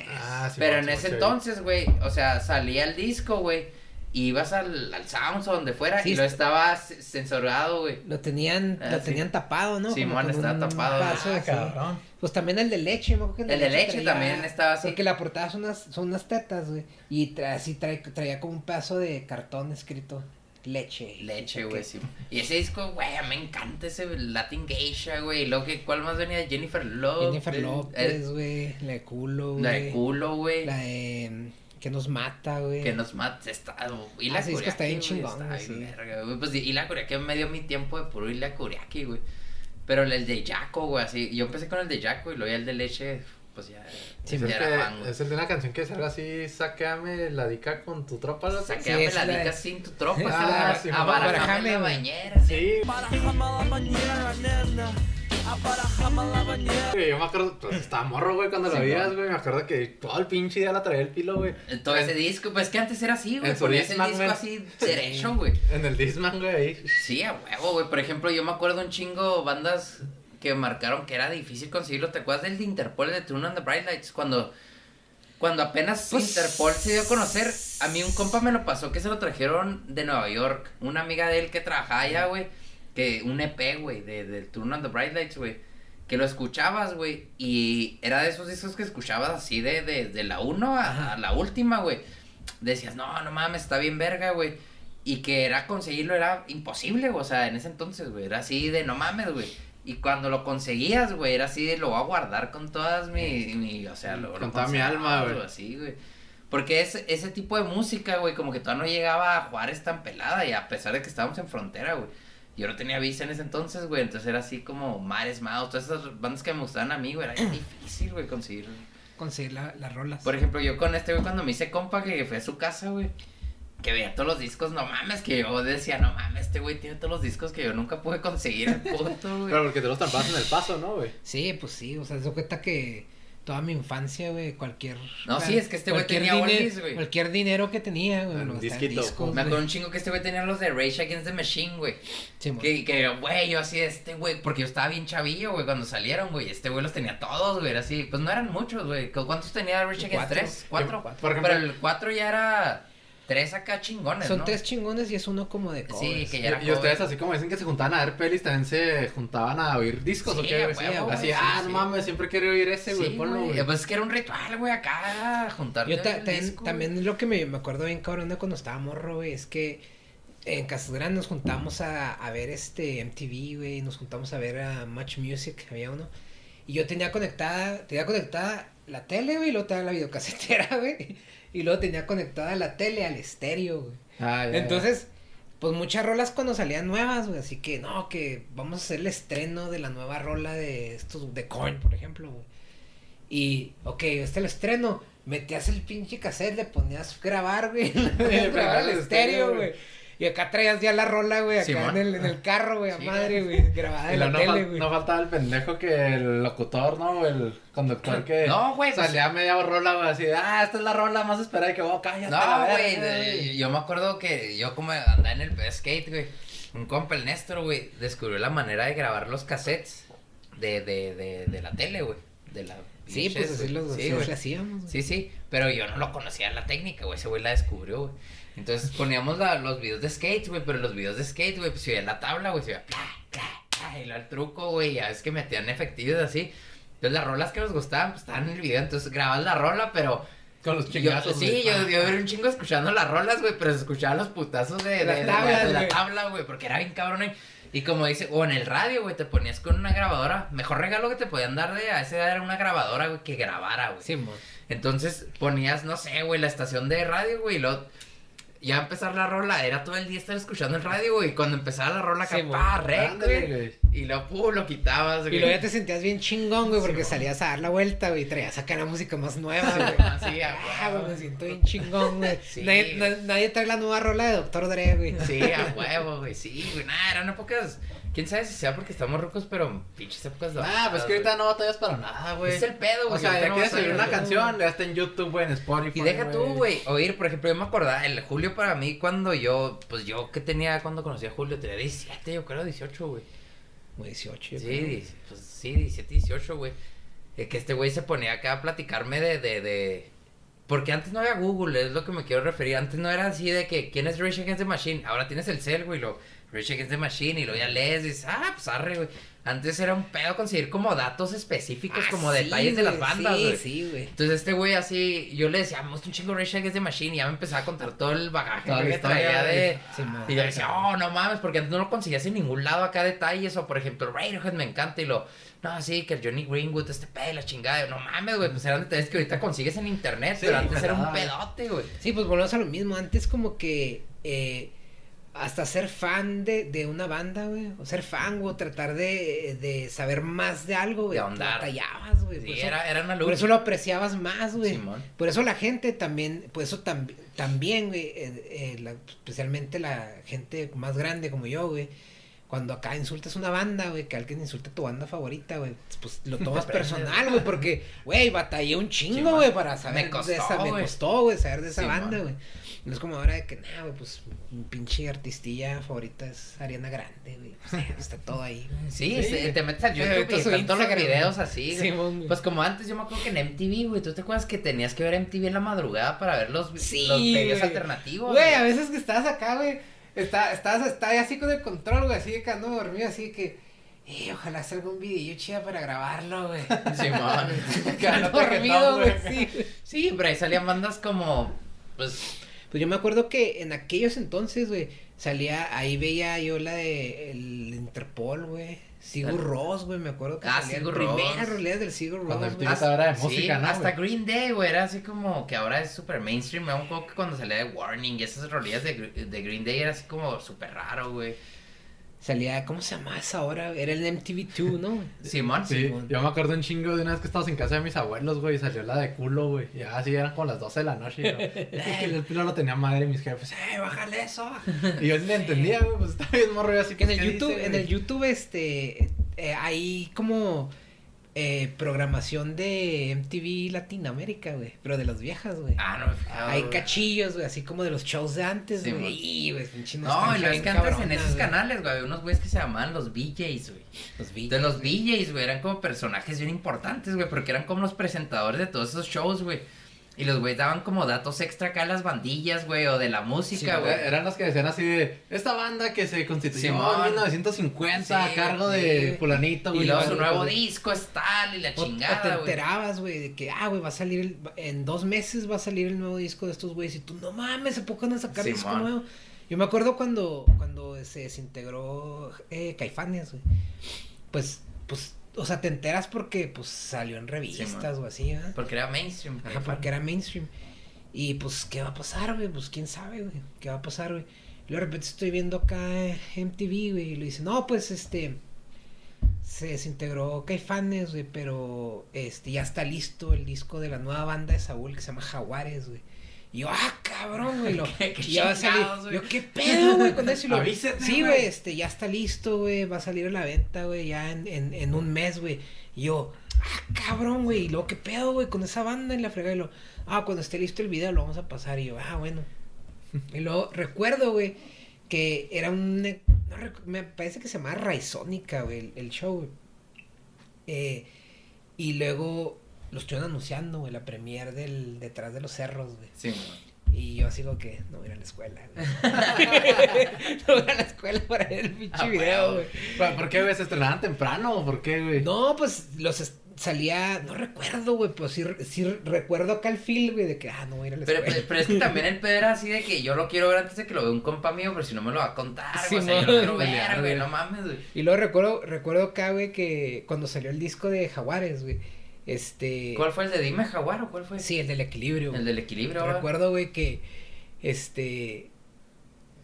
Ah, sí, Pero en ese entonces, güey, o sea, salía el disco, güey, y ibas al, al Sounds o donde fuera Sí, y lo estaba censurado, güey. Lo tenían, Ah, lo sí. tenían tapado, ¿no? Simón, estaba un tapado. paso Ah, cabrón. Pues también el de leche, me acuerdo que El de leche también estaba así. Porque la portada son unas, son unas tetas, güey. Y tra- así trae, traía como un pedazo de cartón escrito leche. Leche, güey, sí. Y ese disco, güey, me encanta ese Latin Geisha, güey. Y luego que, ¿cuál más venía? Jennifer Lopez. Jennifer el- López, güey. La de culo, güey. La de culo, güey. La de que nos mata, güey. Que nos mata, está, y Ah, la ese disco está bien chingón, está güey, bien sí. verga, güey. Pues, y la Kuriaki me dio mi tiempo de puro Ila Kuriaki, güey. Pero el de Jaco, güey, así, yo empecé con el de Jaco y luego ya el de leche, pues ya, Sí, es, ya el era que- fan, güey. es el de una canción que salga así, saqueame la dica con tu tropa. ¿no? Saqueame es la la de- dica sin tu tropa, Ah, sí, sí, a mamá. barajame Barajame, la bañera. Sí. Güey, Yo me acuerdo, pues estaba morro, güey, cuando lo Sí, veías, güey. Me acuerdo que todo el pinche día la traía el pilo, güey. Todo ese disco, pues que antes era así, güey, en su ponías el Discman, disco güey. así derecho, güey. En el Disman, güey, ahí. Sí, a huevo, güey. Por ejemplo, yo me acuerdo un chingo bandas que marcaron que era difícil conseguirlo. ¿Te acuerdas del de Interpol, el de Tune on the Bright Lights? Cuando, cuando apenas Pues- Interpol se dio a conocer, a mí un compa me lo pasó que se lo trajeron de Nueva York. Una amiga de él que trabajaba allá, güey. Que un EP, güey, de, de Tune on the Bright Lights, güey. Que lo escuchabas, güey. Y era de esos discos que escuchabas así de, de, de la 1 a, a la última, güey. Decías, no, no mames, está bien verga, güey. Y que era conseguirlo era imposible, güey. O sea, en ese entonces, güey. Era así de no mames, güey. Y cuando lo conseguías, güey, era así de lo voy a guardar con todas mi, mi o sea, lo, Con lo toda mi alma, güey. Así, güey. Porque ese, ese tipo de música, güey, como que todavía no llegaba a Juárez tan pelada y a pesar de que estábamos en frontera, güey. Yo no tenía visa en ese entonces, güey, entonces era así como Mares Mouse, todas esas bandas que me gustaban a mí, güey, era difícil, güey, conseguir. Conseguir la- las rolas. Por ejemplo, yo con este güey cuando me hice compa que fue a su casa, güey. Que veía todos los discos, no mames, que yo decía, no mames, este güey tiene todos los discos que yo nunca pude conseguir en puto, güey. Pero porque te los trampaste en el paso, ¿no, güey? Sí, pues sí, o sea, se cuenta que toda mi infancia, güey, cualquier... No, sí, es que este güey cualquier tenía oldies, güey. Cualquier dinero que tenía, güey, discos, Me acuerdo un chingo que este güey tenía los de Rage Against the Machine, güey. Sí, mo. Que, que, güey, yo así, este güey, porque yo estaba bien chavillo, güey, cuando salieron, güey. Este güey los tenía todos, güey, era así. Pues no eran muchos, güey. ¿Cuántos tenía Rage Against? ¿Tres? ¿Cuatro? Yo, por ejemplo- Pero el cuatro ya era tres acá chingones, Son ¿no? tres chingones y es uno como de Sí, covers. que ya era Y ustedes así como dicen que se juntaban a ver pelis, también se juntaban a oír discos, ¿o Sí, qué, a güey? huevo, Así, sí, ah, sí. no mames, siempre quiero oír ese, güey, Sí, ponlo, güey. Pues es que era un ritual, güey, acá, juntarte Yo ta- el también, disco, también lo que me, me acuerdo bien cabrón de cuando estaba morro, güey, es que en Casas Grandes nos juntamos a, a ver este MTV, güey, nos juntamos a ver a Much Music, había uno. Y yo tenía conectada, tenía conectada la tele, güey, y luego tenía la videocasetera, güey. Y luego tenía conectada la tele al estéreo, güey. Ah, ya, Entonces, pues muchas rolas cuando salían nuevas, güey, así que no, que vamos a hacer el estreno de la nueva rola de estos, de Korn, por ejemplo, güey. Y, ok, este es el estreno, metías el pinche cassette, le ponías grabar, güey, grabar al estéreo, güey. Y acá traías ya la rola, güey, acá en el, en el carro, güey, a Sí, madre, güey, grabada en la no, tele, güey. no faltaba el pendejo que el locutor, ¿no? O el conductor que No, güey, pues- salía media rola, güey, así, ah, esta es la rola más esperada y que, oh, cállate. la No, güey, yo me acuerdo que yo como andaba en el skate, güey, un compa, el Néstor, güey, descubrió la manera de grabar los cassettes de, de, de, de la tele, güey, de la... Sí, pues así güey. los Sí, así güey. lo hacíamos, güey. Sí, sí, pero yo no lo conocía la técnica, güey, ese güey la descubrió, güey. Entonces poníamos la- los videos de skate, güey, pero los videos de skate, güey, pues se veía la tabla, güey, se veía pla, pla, pla, y el truco, güey, ya es que metían efectivos así. Entonces las rolas que nos gustaban, pues estaban en el video, entonces grababas la rola, pero Con los yo, chingazos, sí, güey. yo, yo era un chingo escuchando las rolas, güey, pero se escuchaban los putazos de, de, de- de- la güey. tabla, güey, porque era bien cabrón. Y, y como dice, o en el radio, güey, te ponías con una grabadora. Mejor regalo que te podían dar de a esa edad era una grabadora, güey, que grabara, güey. Sí, mo. Entonces ponías, no sé, güey, la estación de radio, güey, y luego ya empezar la rola, era todo el día estar escuchando el radio, güey, y cuando empezaba la rola, Sí, pa, rec, güey, güey. y pum, lo quitabas, güey. Y luego ya te sentías bien chingón, güey, porque Sí, salías a dar la vuelta, güey, y traías acá la música más nueva, güey. Así, a Ah, huevo. güey, me siento bien chingón, güey. Sí. Nadie, na- nadie trae la nueva rola de Doctor Dre, güey. Sí, a huevo, güey, sí, güey, nada, eran épocas, quién sabe si sea porque estamos ricos, pero pinches épocas Ah, pues que ahorita no batallas para nada, güey. Es el pedo, güey. O sea, ya no quieres oír una canción, ya está en YouTube, güey, en Spotify. Y deja tú, güey, oír, por ejemplo, yo me acordaba, el Julio para mí, cuando yo, pues yo que tenía, cuando conocí a Julio, tenía 17, yo creo, 18, güey. Como 18, yo Sí, creo. pues sí, 17, 18, güey. Que este güey se ponía acá a platicarme de, de, de... Porque antes no había Google, es lo que me quiero referir. Antes no era así de que, ¿quién es Rage Against the Machine? Ahora tienes el cel, güey, lo Rage Against the Machine, y lo ya lees, y dices, ah, pues arre, güey. Antes era un pedo conseguir como datos específicos, Ah, como sí, detalles de las bandas, Sí, güey. sí, güey. Entonces este güey así, yo le decía, me gusta un chingo Rage Against the Machine, y ya me empezaba a contar todo el bagaje Toda que historia, traía de... Sí. Y yo decía, oh, no mames, porque antes no lo conseguías en ningún lado acá detalles, o por ejemplo, Radiohead me encanta, y lo, no, sí, que el Johnny Greenwood, este pedo, la chingada, no mames, güey, pues eran detalles que ahorita consigues en internet, Sí, pero antes era un pedote, güey. Sí, pues volvemos a lo mismo. Antes como que eh, hasta ser fan de, de una banda, güey. O ser fan, güey. o Tratar de, de saber más de algo, güey. De ahondar. Batallabas, güey. Sí, era, era una luz. por eso lo apreciabas más, güey. Simón. Por eso la gente también, por eso tam- también, güey, eh, eh, la- especialmente la gente más grande como yo, güey, cuando acá insultas una banda, güey, que alguien insulta a tu banda favorita, güey, pues lo tomas personal, güey, porque, güey, batallé un chingo, güey, para saber Me costó, de esa, me güey. costó, güey, saber de esa Simón. banda, güey. No es como ahora de que, güey, pues mi pinche artistilla favorita es Ariana Grande, güey. O sea, está todo ahí, güey. Sí, Sí. sí, te metes al Sí, YouTube y están todos los videos güey. así, güey. Simón, güey. Pues como antes, yo me acuerdo que en MTV, güey, ¿tú te acuerdas que tenías que ver MTV en la madrugada para ver los, Sí, los videos güey. alternativos? Güey, a veces que estabas acá, güey, está, estabas, estabas así con el control, güey, así de quedando dormido, así que, eh, ojalá salga un video chida para grabarlo, güey. Simón. Quedando Quédate dormido, güey, güey. sí. güey. Sí, pero ahí salían bandas como, pues, Pues yo me acuerdo que en aquellos entonces, güey, salía, ahí veía yo la de el Interpol, güey. Sigur Ross, güey, me acuerdo que Ah, salía Sigur en primera Rós. realidad del Sigur Ross, Cuando empieza- Esa era de Sí, música, ¿no, Hasta güey? Green Day, güey, era así como que ahora es super mainstream. Me acuerdo que cuando salía de Warning y esas rolillas de, de Green Day era así como súper raro, güey. Salía, ¿cómo se llamaba esa hora? Era el MTV2, ¿no? Simón, Sí, Simón. yo me acuerdo un chingo de una vez que estábamos en casa de mis abuelos, güey, y salió la de culo, güey. Y así eran como las 12 de la noche. Y yo, eh, el pilo lo tenía madre y mis jefes, eh, bájale eso. Y yo ni entendía, güey, pues estaba bien morro así Que en el ¿qué YouTube, dice, en el YouTube, este, eh, hay como eh, programación de MTV Latinoamérica, güey, pero de las viejas, güey. Ah, no me fijaba. hay cachillos, güey, así como de los shows de antes, Sí, güey. Y, güey, pinche No, y es que antes en esos canales, güey, había unos güeyes que se llamaban los BJs, güey. Los vi. De los BJs, güey, eran como personajes bien importantes, güey, porque eran como los presentadores de todos esos shows, güey. Y los güeyes daban como datos extra acá a las bandillas, güey, o de la música, Sí, güey. Eran las que decían así de esta banda que se constituyó Simón. en 1950 a cargo sí, de güey. fulanito, y güey. luego Vale, su nuevo disco es tal y la O, te chingada, güey. enterabas, güey, de que, ah, güey, va a salir, el- en dos meses va a salir el nuevo disco de estos güeyes. Y tú, no mames, ¿a poco van a sacar disco Simón. nuevo? Yo me acuerdo cuando, cuando se desintegró eh, Caifanes, güey. Pues, pues, o sea, te enteras porque, pues, salió en revistas o así, ¿verdad? Porque era mainstream. Ajá, porque era mainstream. Y pues, ¿qué va a pasar, güey? Pues, quién sabe, güey. ¿Qué va a pasar, güey? Luego de repente estoy viendo acá MTV, güey. Y le dice, no, pues, este. Se desintegró Caifanes, güey. Pero, este, ya está listo el disco de la nueva banda de Saúl que se llama Jaguares, güey. Y yo, ah, cabrón, güey. Lo, Qué- qué y ya va a salir. Yo, ¿qué pedo, güey? Con eso. Y lo, Avísenme, sí, güey. este, ya está listo, güey. Va a salir a la venta, güey, ya en, en, en un mes, güey. Y yo, ah, cabrón, güey. Y luego, ¿qué pedo, güey? Con esa banda en la fregada. Y lo, ah, cuando esté listo el video lo vamos a pasar. Y yo, ah, bueno. Y luego recuerdo, güey, que era un. no me parece que se llamaba Raizónica, güey, el, el show, güey. Eh, y luego lo estuvieron anunciando, güey, la premier del Detrás de los Cerros, güey. Sí, güey. Y yo así como que no voy a ir a la escuela, güey. no voy a la escuela para ver el pinche Ah, video, güey. güey. ¿Por qué, güey? ¿Se estrenaban temprano o por qué, güey? No, pues los salía, no recuerdo, güey, pero sí, sí recuerdo acá el feel, güey, de que, ah, no voy a ir a la Pero, escuela. pero, pero es que también el pedo era así de que yo lo quiero ver antes de que lo vea un compa mío, pero si no me lo va a contar, Sí, güey. o sea, yo lo quiero ver, güey, güey. no mames, güey. Y luego recuerdo, recuerdo acá, güey, que cuando salió el disco de Jaguares, güey, este... ¿Cuál fue el de Dime Jaguar o cuál fue? Sí, el del equilibrio. El del equilibrio, güey. Recuerdo, güey, que, este...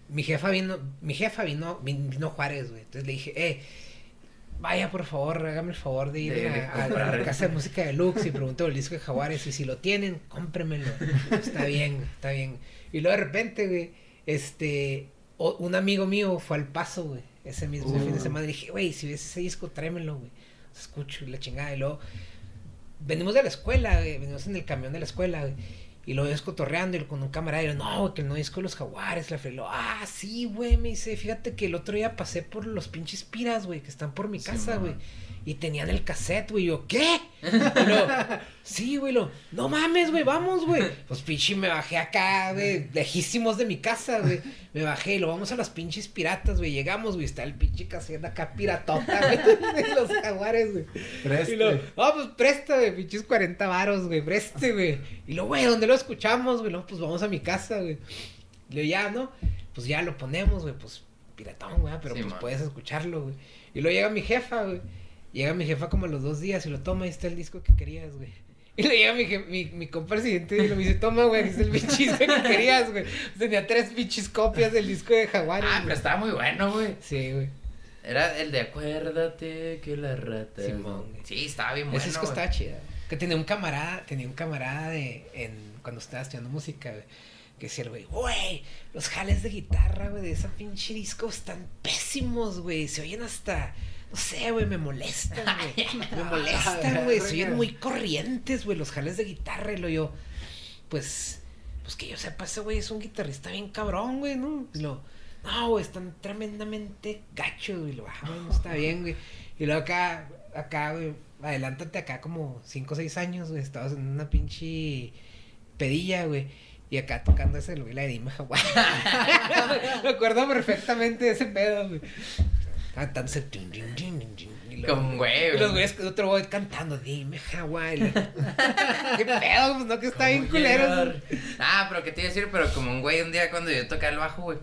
Mi jefa vino, mi jefa vino, vin- vino Juárez, güey. Entonces le dije, eh, vaya por favor, hágame el favor de ir De- a, la casa de música de Lux y pregunto el disco de Jaguares y si lo tienen, cómpremelo. Está bien, está bien. Y luego de repente, güey, este, o- un amigo mío fue al paso, güey, ese mismo Uh. fin de semana. Y dije, güey, si ves ese disco, tráemelo, güey. Escucho y la chingada. Y luego, venimos de la escuela, güey, venimos en el camión de la escuela, güey. Y lo ves cotorreando y con un camarada y yo, no, que el no disco de los jaguares, la frelo. Ah, sí, güey, me dice, fíjate que el otro día pasé por los pinches piras, güey, que están por mi casa, güey. Y tenían el cassette, güey. y Yo, ¿qué? Y lo, sí, güey, lo, no mames, güey, vamos, güey. Pues pinche me bajé acá, güey, lejísimos de mi casa, güey. Me bajé y lo vamos a las pinches piratas, güey. Llegamos, güey, está el pinche cassette acá piratota, güey, de los jaguares, güey. Preste. Y lo, ah, pues presta, güey, pinches 40 varos, güey, preste, güey. Y luego, güey, ¿dónde lo escuchamos, güey? No, pues vamos a mi casa, güey. Y luego ya, ¿no? Pues ya lo ponemos, güey, pues piratón, güey, pero Sí, pues man. puedes escucharlo, güey. Y luego llega mi jefa, güey. Llega mi jefa como a los dos días y lo toma, ahí está el disco que querías, güey. Y le llega mi, mi, mi compa el siguiente y lo me dice, toma, güey, está el pinche disco que querías, güey. Tenía tres pinches copias del disco de Jaguares, Ah, pero estaba muy bueno, güey. Sí, güey. Era el de acuérdate que la rata. Simón, güey. Sí, estaba bien bueno. Ese disco güey. estaba chida. Que tenía un camarada, tenía un camarada de, en, cuando estaba estudiando música, güey. Que decía güey, güey, los jales de guitarra, güey, de ese pinche disco están pésimos, güey. Se oyen hasta, no sé, güey, me molestan, güey. Me molestan, güey. Se oyen muy corrientes, güey, los jales de guitarra. Y lo yo, pues, pues que yo sepa, ese güey es un guitarrista bien cabrón, güey, ¿no? Y lo, no, güey, están tremendamente gachos, güey. Lo, ah, bueno, está bien, güey. Y luego acá, acá, güey, adelántate acá como 5 o 6 años, güey. Estabas en una pinche pedilla, güey. Y acá tocando ese, güey, la de Dime Jaguar. Me acuerdo perfectamente de ese pedo, güey. Luego- Con güey, Y los güey. güeyes, otro güey cantando, Dime Jaguar. ¿Qué pedo? Pues no, que está bien culero. Ah, pero qué te iba a decir, pero como un güey un día cuando yo tocaba el bajo, güey.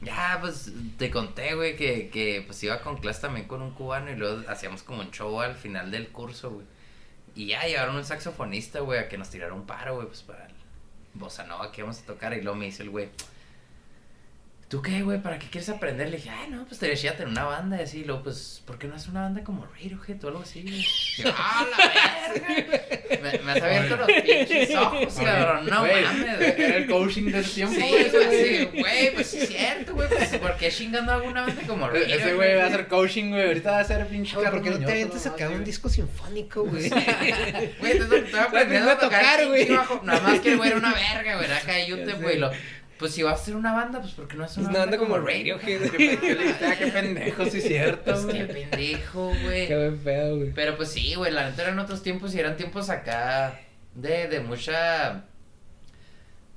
Ya, pues te conté, güey, que, que pues iba con clase también con un cubano y luego hacíamos como un show al final del curso, güey. Y ya llevaron un saxofonista, güey, a que nos tirara un paro, güey, pues para el bossa nova que íbamos a tocar. Y luego me dice el güey, ¿tú qué, güey? ¿Para qué quieres aprender? Le dije, ay, no, pues te decía tener una banda y así. Y luego, pues, ¿por qué no es una banda como Radiohead o algo así? yo, ¡ah, la verga! Me, me has abierto los pinches ojos, cabrón. No mames, güey. Era el coaching de ese tiempo, Sí, güey. ese sí, güey, pues sí es cierto, güey, pues ¿por qué chingando alguna banda como E- Ese Radiohead, güey va a hacer coaching, güey. Ahorita va a ser pinche Oye, ¿por qué no te avientas sí, un disco sinfónico, güey? Güey, estoy aprendiendo a a tocar, güey. güey. Nada más que el güey era una verga, güey, acá de YouTube, güey. Pues si vas a hacer una banda, pues ¿por qué no es una, banda como Radiohead, ¿Qué pendejo, sí es cierto, Pues qué pendejo, güey. Qué buen pedo, güey. Pero pues sí, güey, la neta eran otros tiempos y eran tiempos acá de, de mucha...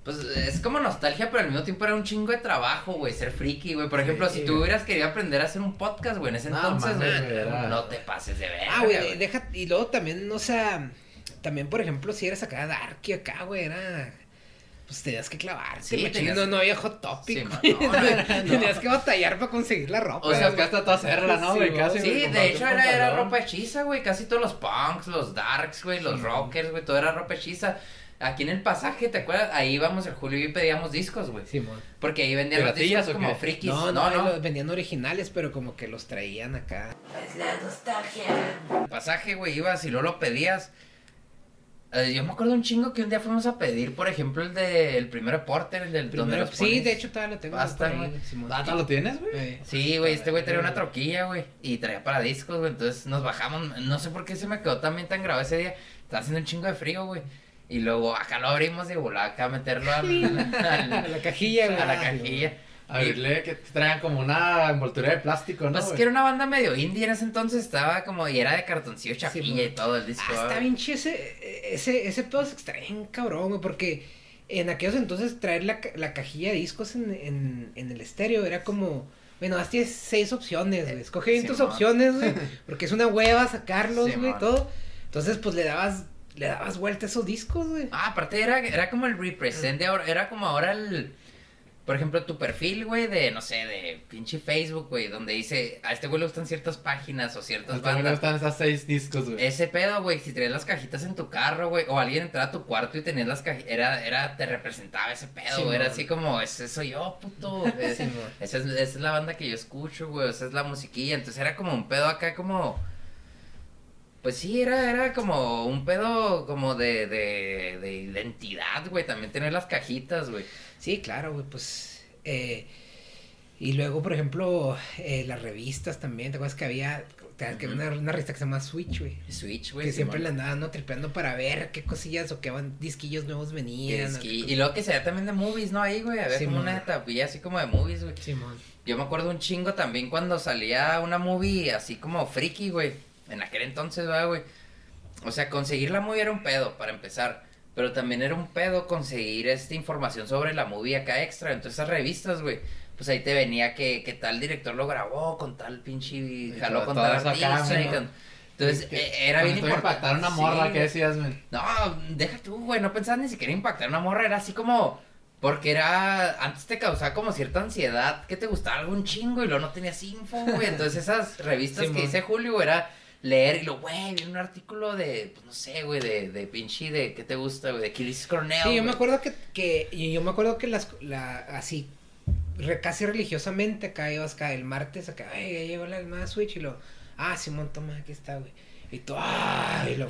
Pues es como nostalgia, pero al mismo tiempo era un chingo de trabajo, güey, ser friki, güey. Por ejemplo, Sí, si tú hubieras querido aprender a hacer un podcast, güey, en ese No, entonces, güey, no te pases de verga, Ah, güey, deja. Y luego también, o sea. También, por ejemplo, si eras acá dark y acá, güey, era. Pues tenías que clavarte, Sí, tenías- no, no había hot topic. Sí, güey. no, no, no. Tenías que batallar para conseguir la ropa. O sea, que hasta tú hacerla, ¿no, Sí, güey? güey. Casi, Sí, güey, de hecho era, era ropa hechiza, güey. Casi todos los punks, los darks, güey, los rockers, güey, todo era ropa hechiza. Aquí en el pasaje, ¿te acuerdas? Ahí íbamos el Julio y pedíamos discos, güey. Simón. Porque ahí vendían los ¿Piratillas discos o como qué? frikis. No, no, no, los vendían originales, pero como que los traían acá. El pasaje, güey, ibas y luego lo pedías. Eh, yo me acuerdo un chingo que un día fuimos a pedir, por ejemplo, el de el primer Porter, el del donde Primero, los sí, pones. de hecho todavía lo tengo. Ahí, güey. Ah, ¿tú lo tienes, güey? Eh, Sí, güey, este güey traía una troquilla, güey, y traía para discos, güey, entonces nos bajamos, no sé por qué se me quedó también tan grave ese día, estaba haciendo un chingo de frío, güey, y luego acá lo abrimos y volá acá a meterlo al- al- A la cajilla, güey. a la cajilla. A verle que traían como una envoltura de plástico, ¿no? Pues es que era una banda medio indie en ese entonces, estaba como, y era de cartoncillo chapilla güey. y todo el disco. Ah, está bien chido ese, ese, ese pedo se extrae cabrón, güey, porque en aquellos entonces traer la, la cajilla de discos en, en, en el estéreo era como, bueno, haz tienes seis opciones, güey, escoge bien tus opciones, güey, porque es una hueva sacarlos, güey, todo. Entonces, pues le dabas, le dabas vuelta a esos discos, güey. Ah, aparte era, era como el represent de ahora, era como ahora el, por ejemplo, tu perfil, güey, de, no sé, de pinche Facebook, güey, donde dice, a este güey le gustan ciertas páginas o ciertas ahora bandas. están esas seis discos, güey. Ese pedo, güey, si traías las cajitas en tu carro, güey, o alguien entraba a tu cuarto y tenías las cajitas, era, era, te representaba ese pedo, Sí, güey, era así como, ese soy yo, puto, es- Sí, esa, es, esa es la banda que yo escucho, güey, esa es la musiquilla, entonces era como un pedo acá como, pues sí, era, era como un pedo como de, de, de identidad, güey, también tener las cajitas, güey. Sí, claro, güey, pues. eh, y luego, por ejemplo, eh, las revistas también. ¿Te acuerdas que había, que una, una revista que se llama Switch, güey? Switch, güey. Que siempre Simón. le andaban ¿no? tripeando para ver qué cosillas o qué van, disquillos nuevos venían. O y luego que se veía también de movies, ¿no? Ahí, güey, había como una tapilla así como de movies, güey. Simón. Yo me acuerdo un chingo también cuando salía una movie así como friki, güey. En aquel entonces, ¿verdad, güey. O sea, conseguir la movie era un pedo, para empezar. Pero también era un pedo conseguir esta información sobre la movie acá extra. Entonces, esas revistas, güey. Pues ahí te venía que, que tal director lo grabó con tal pinche. Jaló todo- con tal artista. y con- Entonces, Que- eh, era bien importante. impactar una morra, Sí, ¿qué decías, güey? No, deja tú, güey, no pensabas ni siquiera impactar una morra, era así como, porque era, antes te causaba como cierta ansiedad, que te gustaba algún chingo y luego no tenías info, güey, entonces esas revistas Sí, que dice Julio, era leer y lo, güey, viene un artículo de, pues no sé, güey, de, de pinche, de, ¿qué te gusta, güey? De Killis Cornell, Sí, yo me acuerdo que, que y yo me acuerdo que las, la, así, re- casi religiosamente acá ibas acá el martes acá, ay, ya llegó la nueva Switch y lo, ah, Simón, toma, aquí está, güey. Y tú, ah, y lo,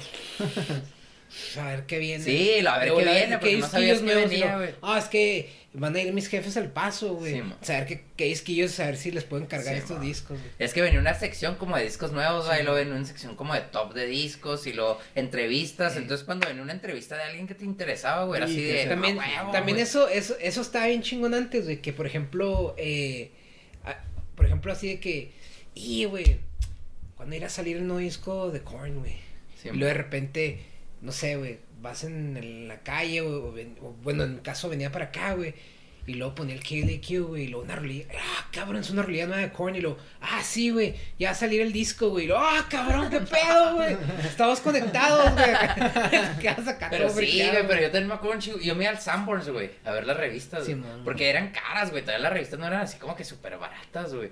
a ver qué viene. Sí, lo- a ver qué viene, porque no sabías qué venía, güey. Ah, es que van a ir mis jefes al paso, güey. Sí, saber qué, qué disquillos, saber si les pueden cargar Sí, estos discos, güey. Es que venía una sección como de discos nuevos, güey, Sí. luego venía una sección como de top de discos y luego entrevistas. Entonces, cuando venía una entrevista de alguien que te interesaba, güey, era así de. También, "Ah, huevo, también güey". eso, eso, eso estaba bien chingón antes, güey, que por ejemplo, eh, a- por ejemplo, así de que, y güey, cuando irá a salir el nuevo disco de Korn, güey, y luego de repente, no sé, güey, vas en, en la calle, o, o ven- o, bueno, en mi caso venía para acá, güey, Y luego ponía el KLQ, güey, y luego una rolilla. Ah, cabrón, es una rolilla nueva de Korn. Y luego, ah, sí, güey, ya va a salir el disco, güey. Y luego, ah, cabrón, qué pedo, güey. Estamos conectados, güey. Quedas acá Pero todo sí, güey, pero yo también me acuerdo un chingo. Yo me iba al Sanborns, güey, a ver las revistas, güey. Porque eran caras, güey. Todavía las revistas no eran así como que súper baratas, güey.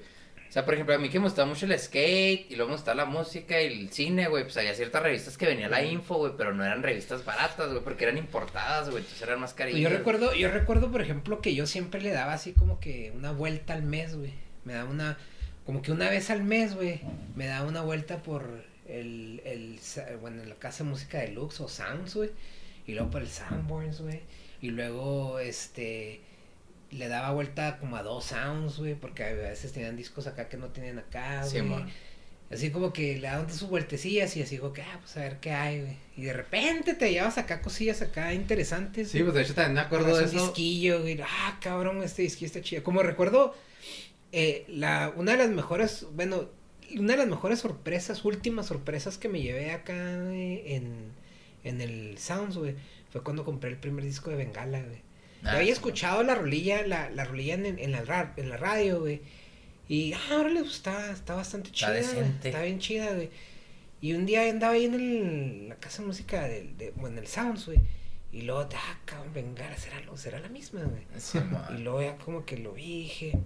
O sea, por ejemplo, a mí que me gustaba mucho el skate y luego me gustaba la música y el cine, güey. Pues había ciertas revistas que venía la info, güey, pero no eran revistas baratas, güey, porque eran importadas, güey. Entonces eran más carillas. Yo recuerdo, yo recuerdo, por ejemplo, que yo siempre le daba así como que una vuelta al mes, güey. Me daba una, como que una vez al mes, güey, me daba una vuelta por el, el, bueno, en la casa de música deluxe o Sounds, güey. Y luego por el Soundborns, güey. Y luego, este, le daba vuelta como a dos Sounds, güey, porque a veces tenían discos acá que no tenían acá, güey. Sí. Así como que le daban sus vueltecillas y así como que, ah, pues a ver qué hay, güey. Y de repente te llevas acá cosillas acá interesantes. Sí, güey. pues de hecho también me acuerdo de Agarras un eso. disquillo, güey. Ah, cabrón, este disquillo está chido. Como recuerdo, eh, la, una de las mejores, bueno, una de las mejores sorpresas, últimas sorpresas que me llevé acá güey, en, en el Sounds, güey, fue cuando compré el primer disco de Bengala, güey. Yo había escuchado la rolilla, la, la rolilla en, en, la, en la radio, güey. Y, ah, órale, pues está, está bastante Está chida, decente. Está bien chida, güey. Y un día andaba ahí en el, la casa de música, del de, bueno, en el Sounds, güey. Y luego, ah, cabrón, Bengala, será, será la misma, güey. Sí, Y luego ya como que lo dije,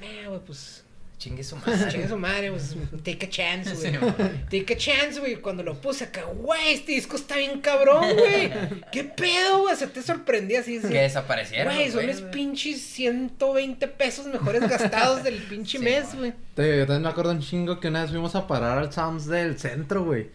ah, güey, pues, Chingue su chingue madre. su madre, pues, take a chance, güey. Sí. Take a chance, güey. Cuando lo puse acá, güey, este disco está bien cabrón, güey. ¿Qué pedo, güey? Se te sorprendía así. así. Que desaparecieron. Güey, son los pinches 120 pesos mejores gastados del pinche Sí, mes, güey. Te digo, yo también me acuerdo un chingo que una vez fuimos a parar al Sounds del centro, güey.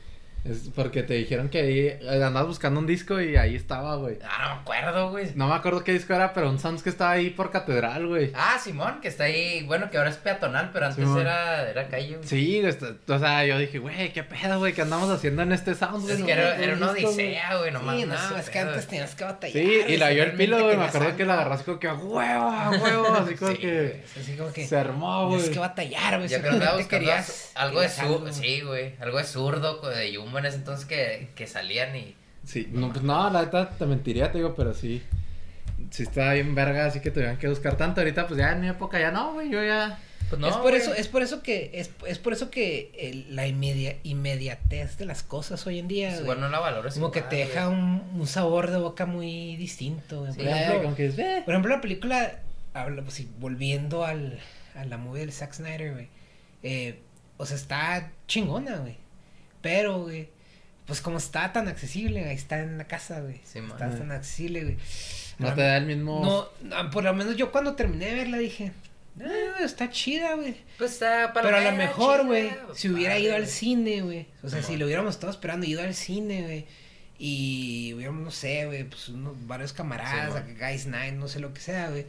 Es porque te dijeron que ahí eh, andabas buscando un disco y ahí estaba, güey. Ah, no me acuerdo, güey. No me acuerdo qué disco era, pero un Sounds que estaba ahí por catedral, güey. Ah, Simón, que está ahí, bueno, que ahora es peatonal, pero antes Simón. era, era calle, güey. Sí, güey, está- o sea, yo dije, güey, qué pedo, güey, ¿qué andamos haciendo en este Sounds, güey? Es No que era, era una un disco, güey. odisea, güey, no Sí, no, es que pedo. antes tenías que batallar. Sí, y la vio el pilo, güey, me acuerdo que la agarras como que a huevo, a huevo, así como Sí, que Así como que se armó, tienes güey. que batallar, güey. Yo si creo que querías- algo de sur, sí, güey, algo de zurdo, de Jumbo en ese entonces que, que salían y... Sí, no, pues no, la neta te mentiría, te digo, pero sí. Sí estaba bien verga, así que tuvieron que buscar tanto. Ahorita, pues ya en mi época ya no, güey, yo ya. Pues no, es por güey. eso, es por eso que, es, es por eso que el- la inmedia- inmediatez de las cosas hoy en día, Pues güey, igual no la valores como que igual, te deja un, un sabor de boca muy distinto, güey. Sí, Por ejemplo, como que es, eh. Por ejemplo, la película, habla, pues, sí, volviendo al, a la movie del Zack Snyder, güey. eh, o sea, está chingona, güey. Pero, güey, pues como está tan accesible, ahí está en la casa, güey. Sí, está man. tan accesible, güey. No A te da el mismo. No, no, por lo menos yo cuando terminé de verla dije, ah, está chida, güey. Pues está Pero a lo mejor, güey, pues, si hubiera padre, ido al güey. cine, güey. O sea, si lo hubiéramos estado esperando, ido al cine, güey. Y hubiéramos, no sé, güey, pues unos varios camaradas, acá, Guys Nine, no sé lo que sea, güey.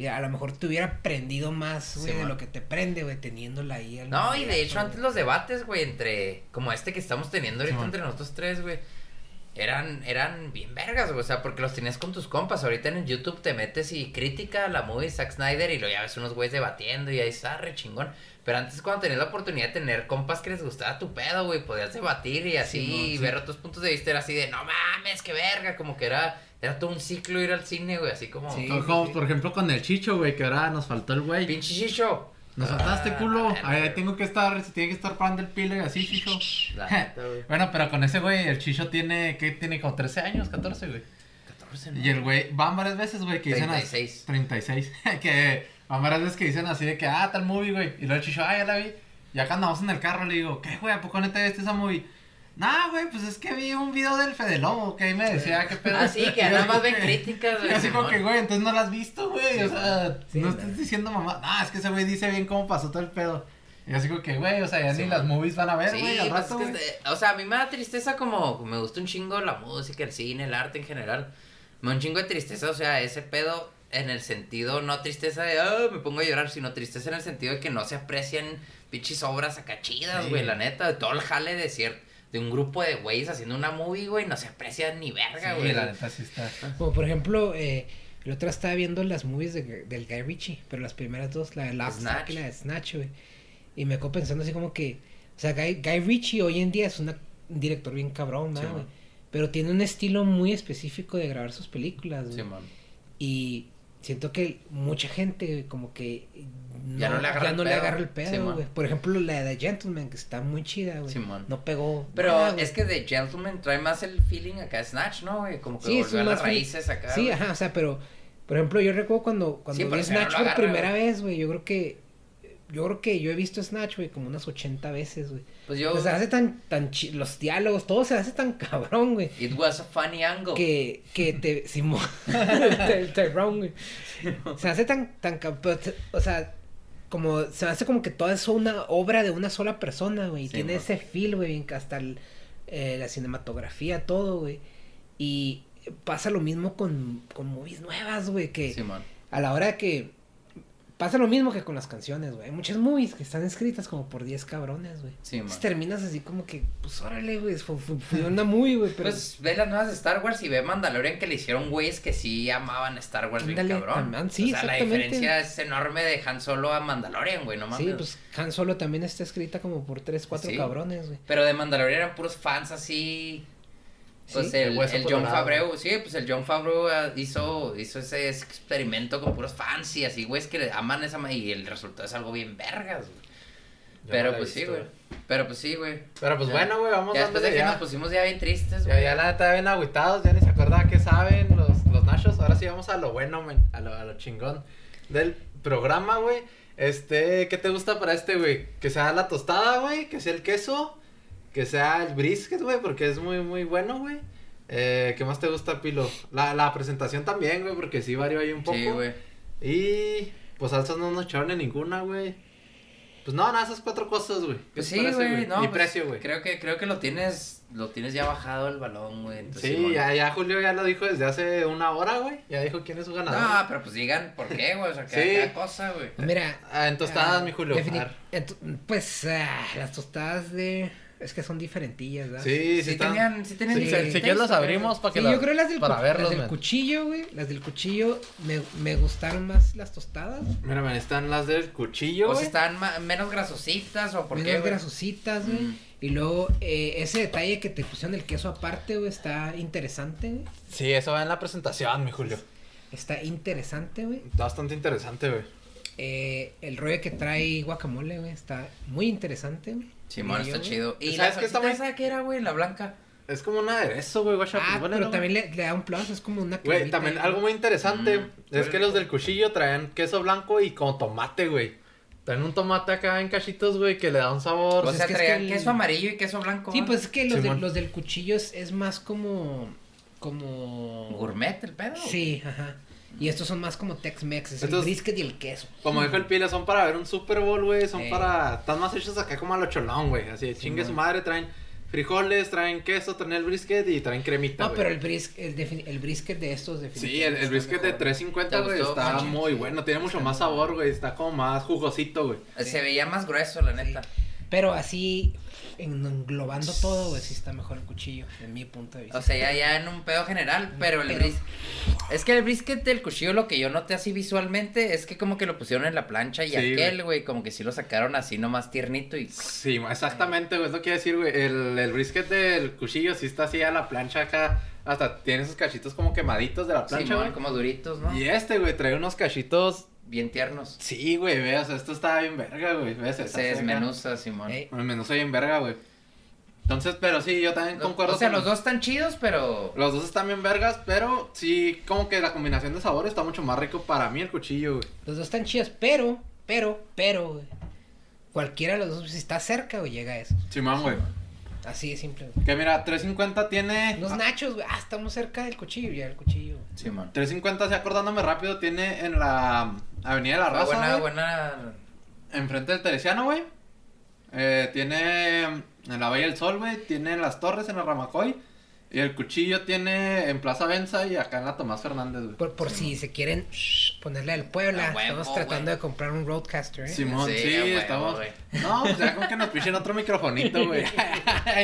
Y a lo mejor te hubiera prendido más, güey, de lo que te prende, güey, teniéndola ahí. al No, y de hecho antes los debates, güey, entre, como este que estamos teniendo ahorita entre nosotros tres, güey, eran, eran bien vergas, güey, o sea, porque los tenías con tus compas, ahorita en el YouTube te metes y crítica la movie Zack Snyder y lo ya ves unos güeyes debatiendo y ahí está re chingón, pero antes cuando tenías la oportunidad de tener compas que les gustaba tu pedo, güey, podías debatir y así ver otros puntos de vista, era así de, no mames, qué verga, como que era, era todo un ciclo ir al cine, güey, así como, Sí. Como, por ejemplo con el Chicho, güey, que ahora nos faltó el güey. pinche chicho. Nos faltaste Ah, culo. Ahí, tengo que estar, se tiene que estar parando el pile y así, Chicho. Neta. Bueno, pero con ese güey, el Chicho tiene, ¿qué? Tiene como 13 años, 14, güey. 14, ¿no? Y el güey, van varias veces, güey, que dicen... as- 36. 36. que van varias veces que dicen así de que, ah, tal movie, güey. Y luego el Chicho, ah, ya la vi. Y acá andamos en el carro, le digo, ¿qué, güey? ¿A poco neta viste esa movie? Nah, güey, pues es que vi un video del Fede Lobo, que ahí me decía, ¿qué pedo? Ah, sí, que nada más así ven críticas, y güey. así como que, güey, entonces no la has visto, güey. o sea, Sí, no estés diciendo mamá. No, es que ese güey dice bien cómo pasó todo el pedo. Y así como que, güey, o sea, ya Sí, ni man. las movies van a ver, Sí, güey, al pues rato, es que güey. es de- o sea, a mí me da tristeza como me gusta un chingo la música, el cine, el arte en general. Me da un chingo de tristeza, o sea, ese pedo en el sentido, no tristeza de, ah, me pongo a llorar, sino tristeza en el sentido de que no se aprecian pinches obras acá chidas, Sí. güey, la neta, de todo el jale de cier- de un grupo de güeyes haciendo una movie, güey, no se aprecia ni verga, Sí, güey. la neta sí está. Como por ejemplo, eh, el otro estaba viendo las movies de- del Guy Ritchie, pero las primeras dos, la de Lock, Snatch. Y la de Snatch, güey. Y me quedo pensando así como que, o sea, Guy, Guy Ritchie hoy en día es una- un director bien cabrón, ¿verdad, Sí, güey? man. Pero tiene un estilo muy específico de grabar sus películas, güey. Sí, man. Y siento que mucha gente como que Ya no le agarra ya el no le pedo. agarra el pedo. Por ejemplo, la de Gentleman, que está muy chida, güey. Simón. No pegó. Pero nada, es que The Gentleman trae más el feeling acá de Snatch, ¿no, güey? Como que Sí, volvió a las raíces acá. Sí, güey. ajá, o sea, pero, por ejemplo, yo recuerdo cuando, cuando Sí, vi no Snatch por primera güey. vez, güey, yo creo que, yo creo que yo he visto Snatch, güey, como unas 80 veces, güey. Pues yo... O se hace tan, tan chi- los diálogos, todo se hace tan cabrón, güey. It was a funny angle. Que, que te, Simón, Ty- Tyrone, güey. Se hace tan, tan, o sea, como, se hace como que toda es una obra de una sola persona, güey. Y Sí, tiene ese feel, güey, hasta el- eh, la cinematografía, todo, güey. Y pasa lo mismo con, con movies nuevas, güey, que Simón. a la hora que pasa lo mismo que con las canciones, güey. Hay muchas movies que están escritas como por 10 cabrones, güey. Sí, Entonces terminas así como que, pues órale, güey, fue, fue- fue una movie, güey, pero Pues ve las nuevas de Star Wars y ve Mandalorian que le hicieron güeyes que sí amaban Star Wars bien Ándale, cabrón. también, sí, o sea, la diferencia es enorme de Han Solo a Mandalorian, güey, no mames. sí, pues Han Solo también está escrita como por 3, 4 Sí. cabrones, güey. Pero de Mandalorian eran puros fans así. Pues Sí, el, el John. Favreau, sí, pues el John Favreau hizo, hizo ese experimento con puros fans y así, güey, es que aman esa y el resultado es algo bien vergas, güey. Pero no pues sí, güey. Pero pues sí, güey. Pero pues bueno, güey, vamos Ya después de que ya. nos pusimos ya bien tristes, güey. ya la neta bien agüitados, ya ni se acordaba qué saben los, los nachos. Ahora sí vamos a lo bueno, men, a lo, a lo chingón del programa, güey. Este, ¿qué te gusta para este, güey? Que sea la tostada, güey, que sea el queso, que sea el brisket, güey, porque es muy, muy bueno, güey. Eh, ¿Qué más te gusta, Pilo? La, la presentación también, güey, porque sí varió ahí un poco. Sí, güey. Y pues salsas no nos echaron en ninguna, güey. Pues no, nada, esas cuatro cosas, güey. ¿Qué Pues sí, güey, no. Y pues, precio, güey. Creo que, creo que lo tienes, lo tienes ya bajado el balón, güey. Sí, ya, ya Julio ya lo dijo desde hace una hora, güey. Ya dijo quién es su ganador. No, pero pues digan por qué, güey. O sea, cada, Sí. cada cosa, güey. Mira. Ah, en tostadas, ah, mi Julio. pues ah, las tostadas de. Es que son diferentillas, ¿verdad? Sí, sí, Sí están- tenían, sí tenían Sí, diferentes si quieres las abrimos para que Sí, las- yo creo las del, para cu- verlos, las del cuchillo, güey. Las del cuchillo me, me gustaron más las tostadas. Mira, man, están las del cuchillo, O güey. si están menos grasositas o por qué, menos grasositas, güey. Mm. Y luego eh, ese detalle que te pusieron el queso aparte, güey, está interesante, güey. Sí, eso va en la presentación, mi Julio. Está interesante, güey. Está bastante interesante, güey. Eh, el rollo que trae guacamole, güey, está muy interesante, güey. Simón, está chido. ¿Y ¿Sabes la qué está esa qué era, güey? La blanca. Es como un aderezo, güey, guacha. Ah, pues, bueno, pero ¿no? también le, le da un plus, es como una Güey, también algo muy interesante Mm, es que los del cuchillo traen queso blanco y como tomate, güey. Traen un tomate acá en cachitos, güey, que le da un sabor. O Pues sea, es que es traían que el- queso amarillo y queso blanco. Sí, pues es que los, de- los del cuchillo es, es más como. como. Gourmet el pedo. Sí, ajá. Y estos son más como Tex-Mex, es el brisket y el queso. Como dijo el Pile, son para ver un Super Bowl, güey. Son Sí. para. Están más hechos acá como a lo cholón, güey. Así, chingue su madre. Traen frijoles, traen queso, traen el brisket y traen cremita. No, pero el, bris, el, el brisket de estos Sí, definitivamente. el, el está brisket de mejor. 350, ¿Te güey, gustó, está muy Sí. bueno. Tiene mucho más sabor, güey. Está como más jugosito, güey. Se veía más grueso, la neta. Pero así, englobando todo, güey, sí está mejor el cuchillo, en mi punto de vista. O sea, ya, ya en un pedo general, pero el Pero- brisket... Es que el brisket del cuchillo, lo que yo noté así visualmente, es que como que lo pusieron en la plancha y Sí, aquel, güey, como que sí lo sacaron así nomás tiernito y... Sí, exactamente, güey. Es lo que iba a decir, güey. El, el brisket del cuchillo sí está así a la plancha acá. Hasta tiene esos cachitos como quemaditos de la plancha, güey. como duritos, ¿no? Y este, güey, trae unos cachitos. Bien tiernos. Sí, güey, veas, esto está bien verga, güey. ¿Ves? Se desmenuza, Simón. Ey, El menú soy en verga, güey. Entonces, pero sí, yo también concuerdo O sea, con- los dos están chidos, pero... Los dos están bien vergas, pero sí, como que la combinación de sabores está mucho más rico para mí el cuchillo, güey. los dos están chidos, pero, pero, pero, güey, cualquiera de los dos, si está cerca, güey, llega a eso. Simón, güey. Así de simple. Que mira, 350 tiene... Los nachos, güey, ah, estamos cerca del cuchillo, ya el cuchillo. güey. Simón. 350, sí, acordándome rápido, tiene en la Avenida de la Raza, buena, güey. buena... Enfrente del Teresiano, güey. Eh, tiene en la Valle del Sol, güey. Tiene en las Torres, en la Ramacoy. Y el cuchillo tiene en Plaza Benza y acá en la Tomás Fernández, güey. Por, por si se quieren shh, ponerle al Puebla, estamos tratando de comprar un Roadcaster, ¿eh? Simón, Sí, sí, estamos. güey. No, pues ya con que nos pichen otro microfonito, güey.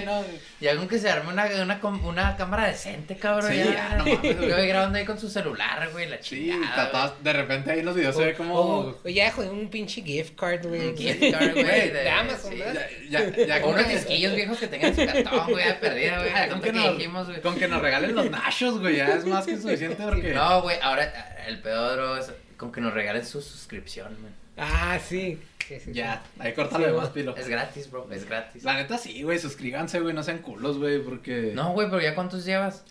No. Ya con que se arme una, una, una cámara decente, cabrón. Sí, ya, ya, no mames. Yo voy grabando ahí con su celular, güey, la Sí, chingada. todo- de repente ahí en los videos se ve como. O, o ya, joder, un pinche gift card, güey. Un gift card, güey, De, de- Amazon, sí. ¿verdad? Ya, ya, ya O con unos que, disquillos viejos que tengan su cartón, güey, ya perdida, güey. Con que que nos- dijimos, güey. con que nos regalen los nachos, güey. Ya es más que suficiente porque. No, güey, ahora el peor es, Con que nos regalen su suscripción, man. Ah, sí. Sí, sí, Ya, sí. ahí corta Sí, lo güey. demás, pilo. Es gratis, bro. Es gratis. La neta sí, güey, suscríbanse, güey, no sean culos, güey, porque... No, güey, pero ya cuántos llevas.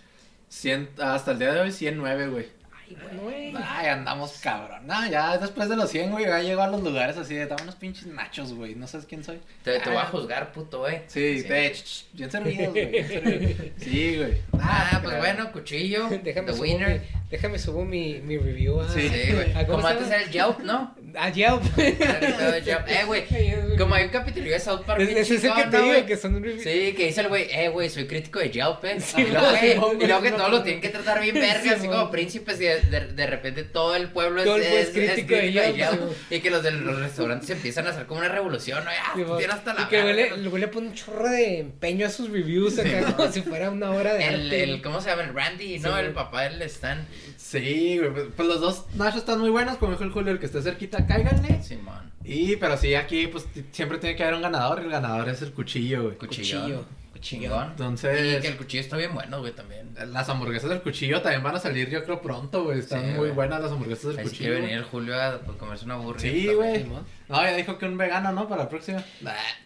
100, hasta el día de hoy 109, güey. Ay, bueno, güey. Ay, andamos cabrón. No, ya después de los 100, güey, ya llego a los lugares así de, dame unos pinches nachos, güey, no sabes quién soy. Te, te voy a Ah. juzgar, puto, eh. Sí, te, bien servidos, güey. bien servidos. Sí, güey. Ah, te pues bueno, cuchillo. Déjame The winner. Déjame subo mi, mi review a... Sí. Güey. Ah, ¿cómo Como antes era el Yelp, ¿no? A Yelp. Eh, güey. Como hay un capítulo de South Park. Es- Ese que te que son reviews. Sí, que dice el güey, eh, güey, soy crítico de Yelp, eh. Sí, y, luego, que, sí, no, y luego que no, todos no. lo tienen que tratar bien verga, Sí, así como príncipes, y de, de, de repente todo el pueblo es, Todo es es- crítico de Yelp. Y que los de los restaurantes empiezan a hacer como una revolución, ¿no? Ya, Sí, mo. tiene hasta la y que güey le, el güey le pone un chorro de empeño a sus reviews acá como si fuera una obra de el, ¿cómo se llama? El Randy, ¿no? El papá del Stan. Sí, güey, pues, pues los dos nachos están muy buenos, como dijo el Julio, el que esté cerquita, cáiganle. Simón. Y, pero sí, aquí, pues, siempre tiene que haber un ganador, y el ganador es el cuchillo, güey. Cuchillo. Cuchillo. Chingón. Entonces- Y que el cuchillo está bien bueno, güey, también. Las hamburguesas del cuchillo también van a salir, yo creo, pronto, güey. Están Sí, muy güey. buenas las hamburguesas del cuchillo. quiere venir el Julio a pues, comerse una burrita. Sí, también. güey. Simón. No, ya dijo que un vegano, ¿no? Para la próxima.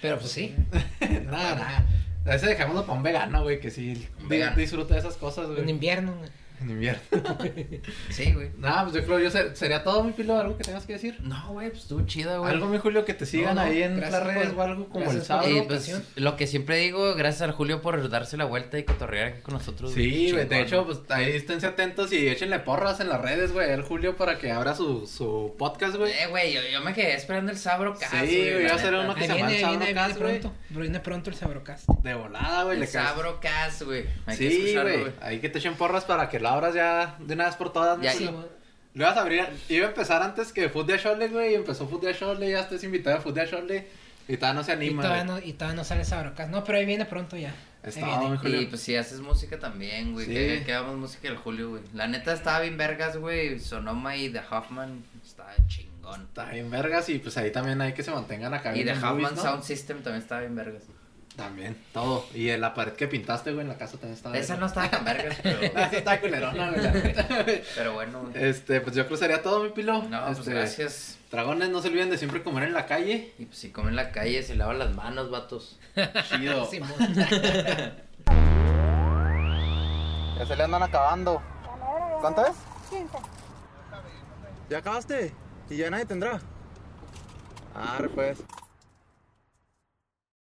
Pero pues sí. nada, nada. A ese dejémoslo para un vegano, güey, que sí disfruta de esas cosas, En güey. invierno. güey. En invierno. Sí, güey. Nada, pues yo creo yo ser- sería todo, mi pilo, algo que tengas que decir. No, güey, pues estuvo chida, güey. Algo, mi Julio, que te sigan No, no, ahí en las redes por- o algo como el sábado. Pues lo que siempre digo, gracias al Julio por darse la vuelta y cotorrear aquí con nosotros. Sí, güey, de hecho, pues ahí esténse atentos y échenle porras en las redes, güey, el Julio para que abra su, su podcast, güey. Eh, güey, yo, yo me quedé esperando el Sabro Cast, Sí, güey, va a ser uno que Ahí se llama el Sabrocast, güey. pronto. Viene pronto el Sabrocast. De volada, güey, El le caes. Sabro Cast, güey. Hay que Sí, escucharlo, güey, ahí que te echen porras para que lo abras ya de una vez por todas. ¿no, Ya, Julio? Lo ibas a abrir, iba a empezar antes que Food de Shole, güey, y empezó Food de Shole, ya estás invitado a Food de Shole y todavía no se Y anima. todavía, güey. no, y todavía no sale Sabrocast. No, pero ahí viene pronto ya. Está. Y pues si haces música también, güey. Sí. Que, que hagamos música del Julio, güey. La neta estaba bien vergas, güey. Sonoma y The Hoffman está chingón. Está bien vergas y pues ahí también hay que se mantengan acá. Y The Hoffman movies, ¿no? Sound System también estaba bien vergas. También, todo. Y en la pared que pintaste, güey, en la casa también estaba. Esa no estaba tan vergas, pero, Ah, esa está culerona, güey, pero bueno, güey. Este, pues yo creo que sería todo, mi pilo. No, pues Este, gracias. Dragones, no se olviden de siempre comer en la calle. Y pues si comen en la calle, se lavan las manos, vatos. Chido. Ya se le andan acabando. ¿Cuánto es? 15. ¿Ya acabaste? ¿Y ya nadie tendrá? Ah, pues.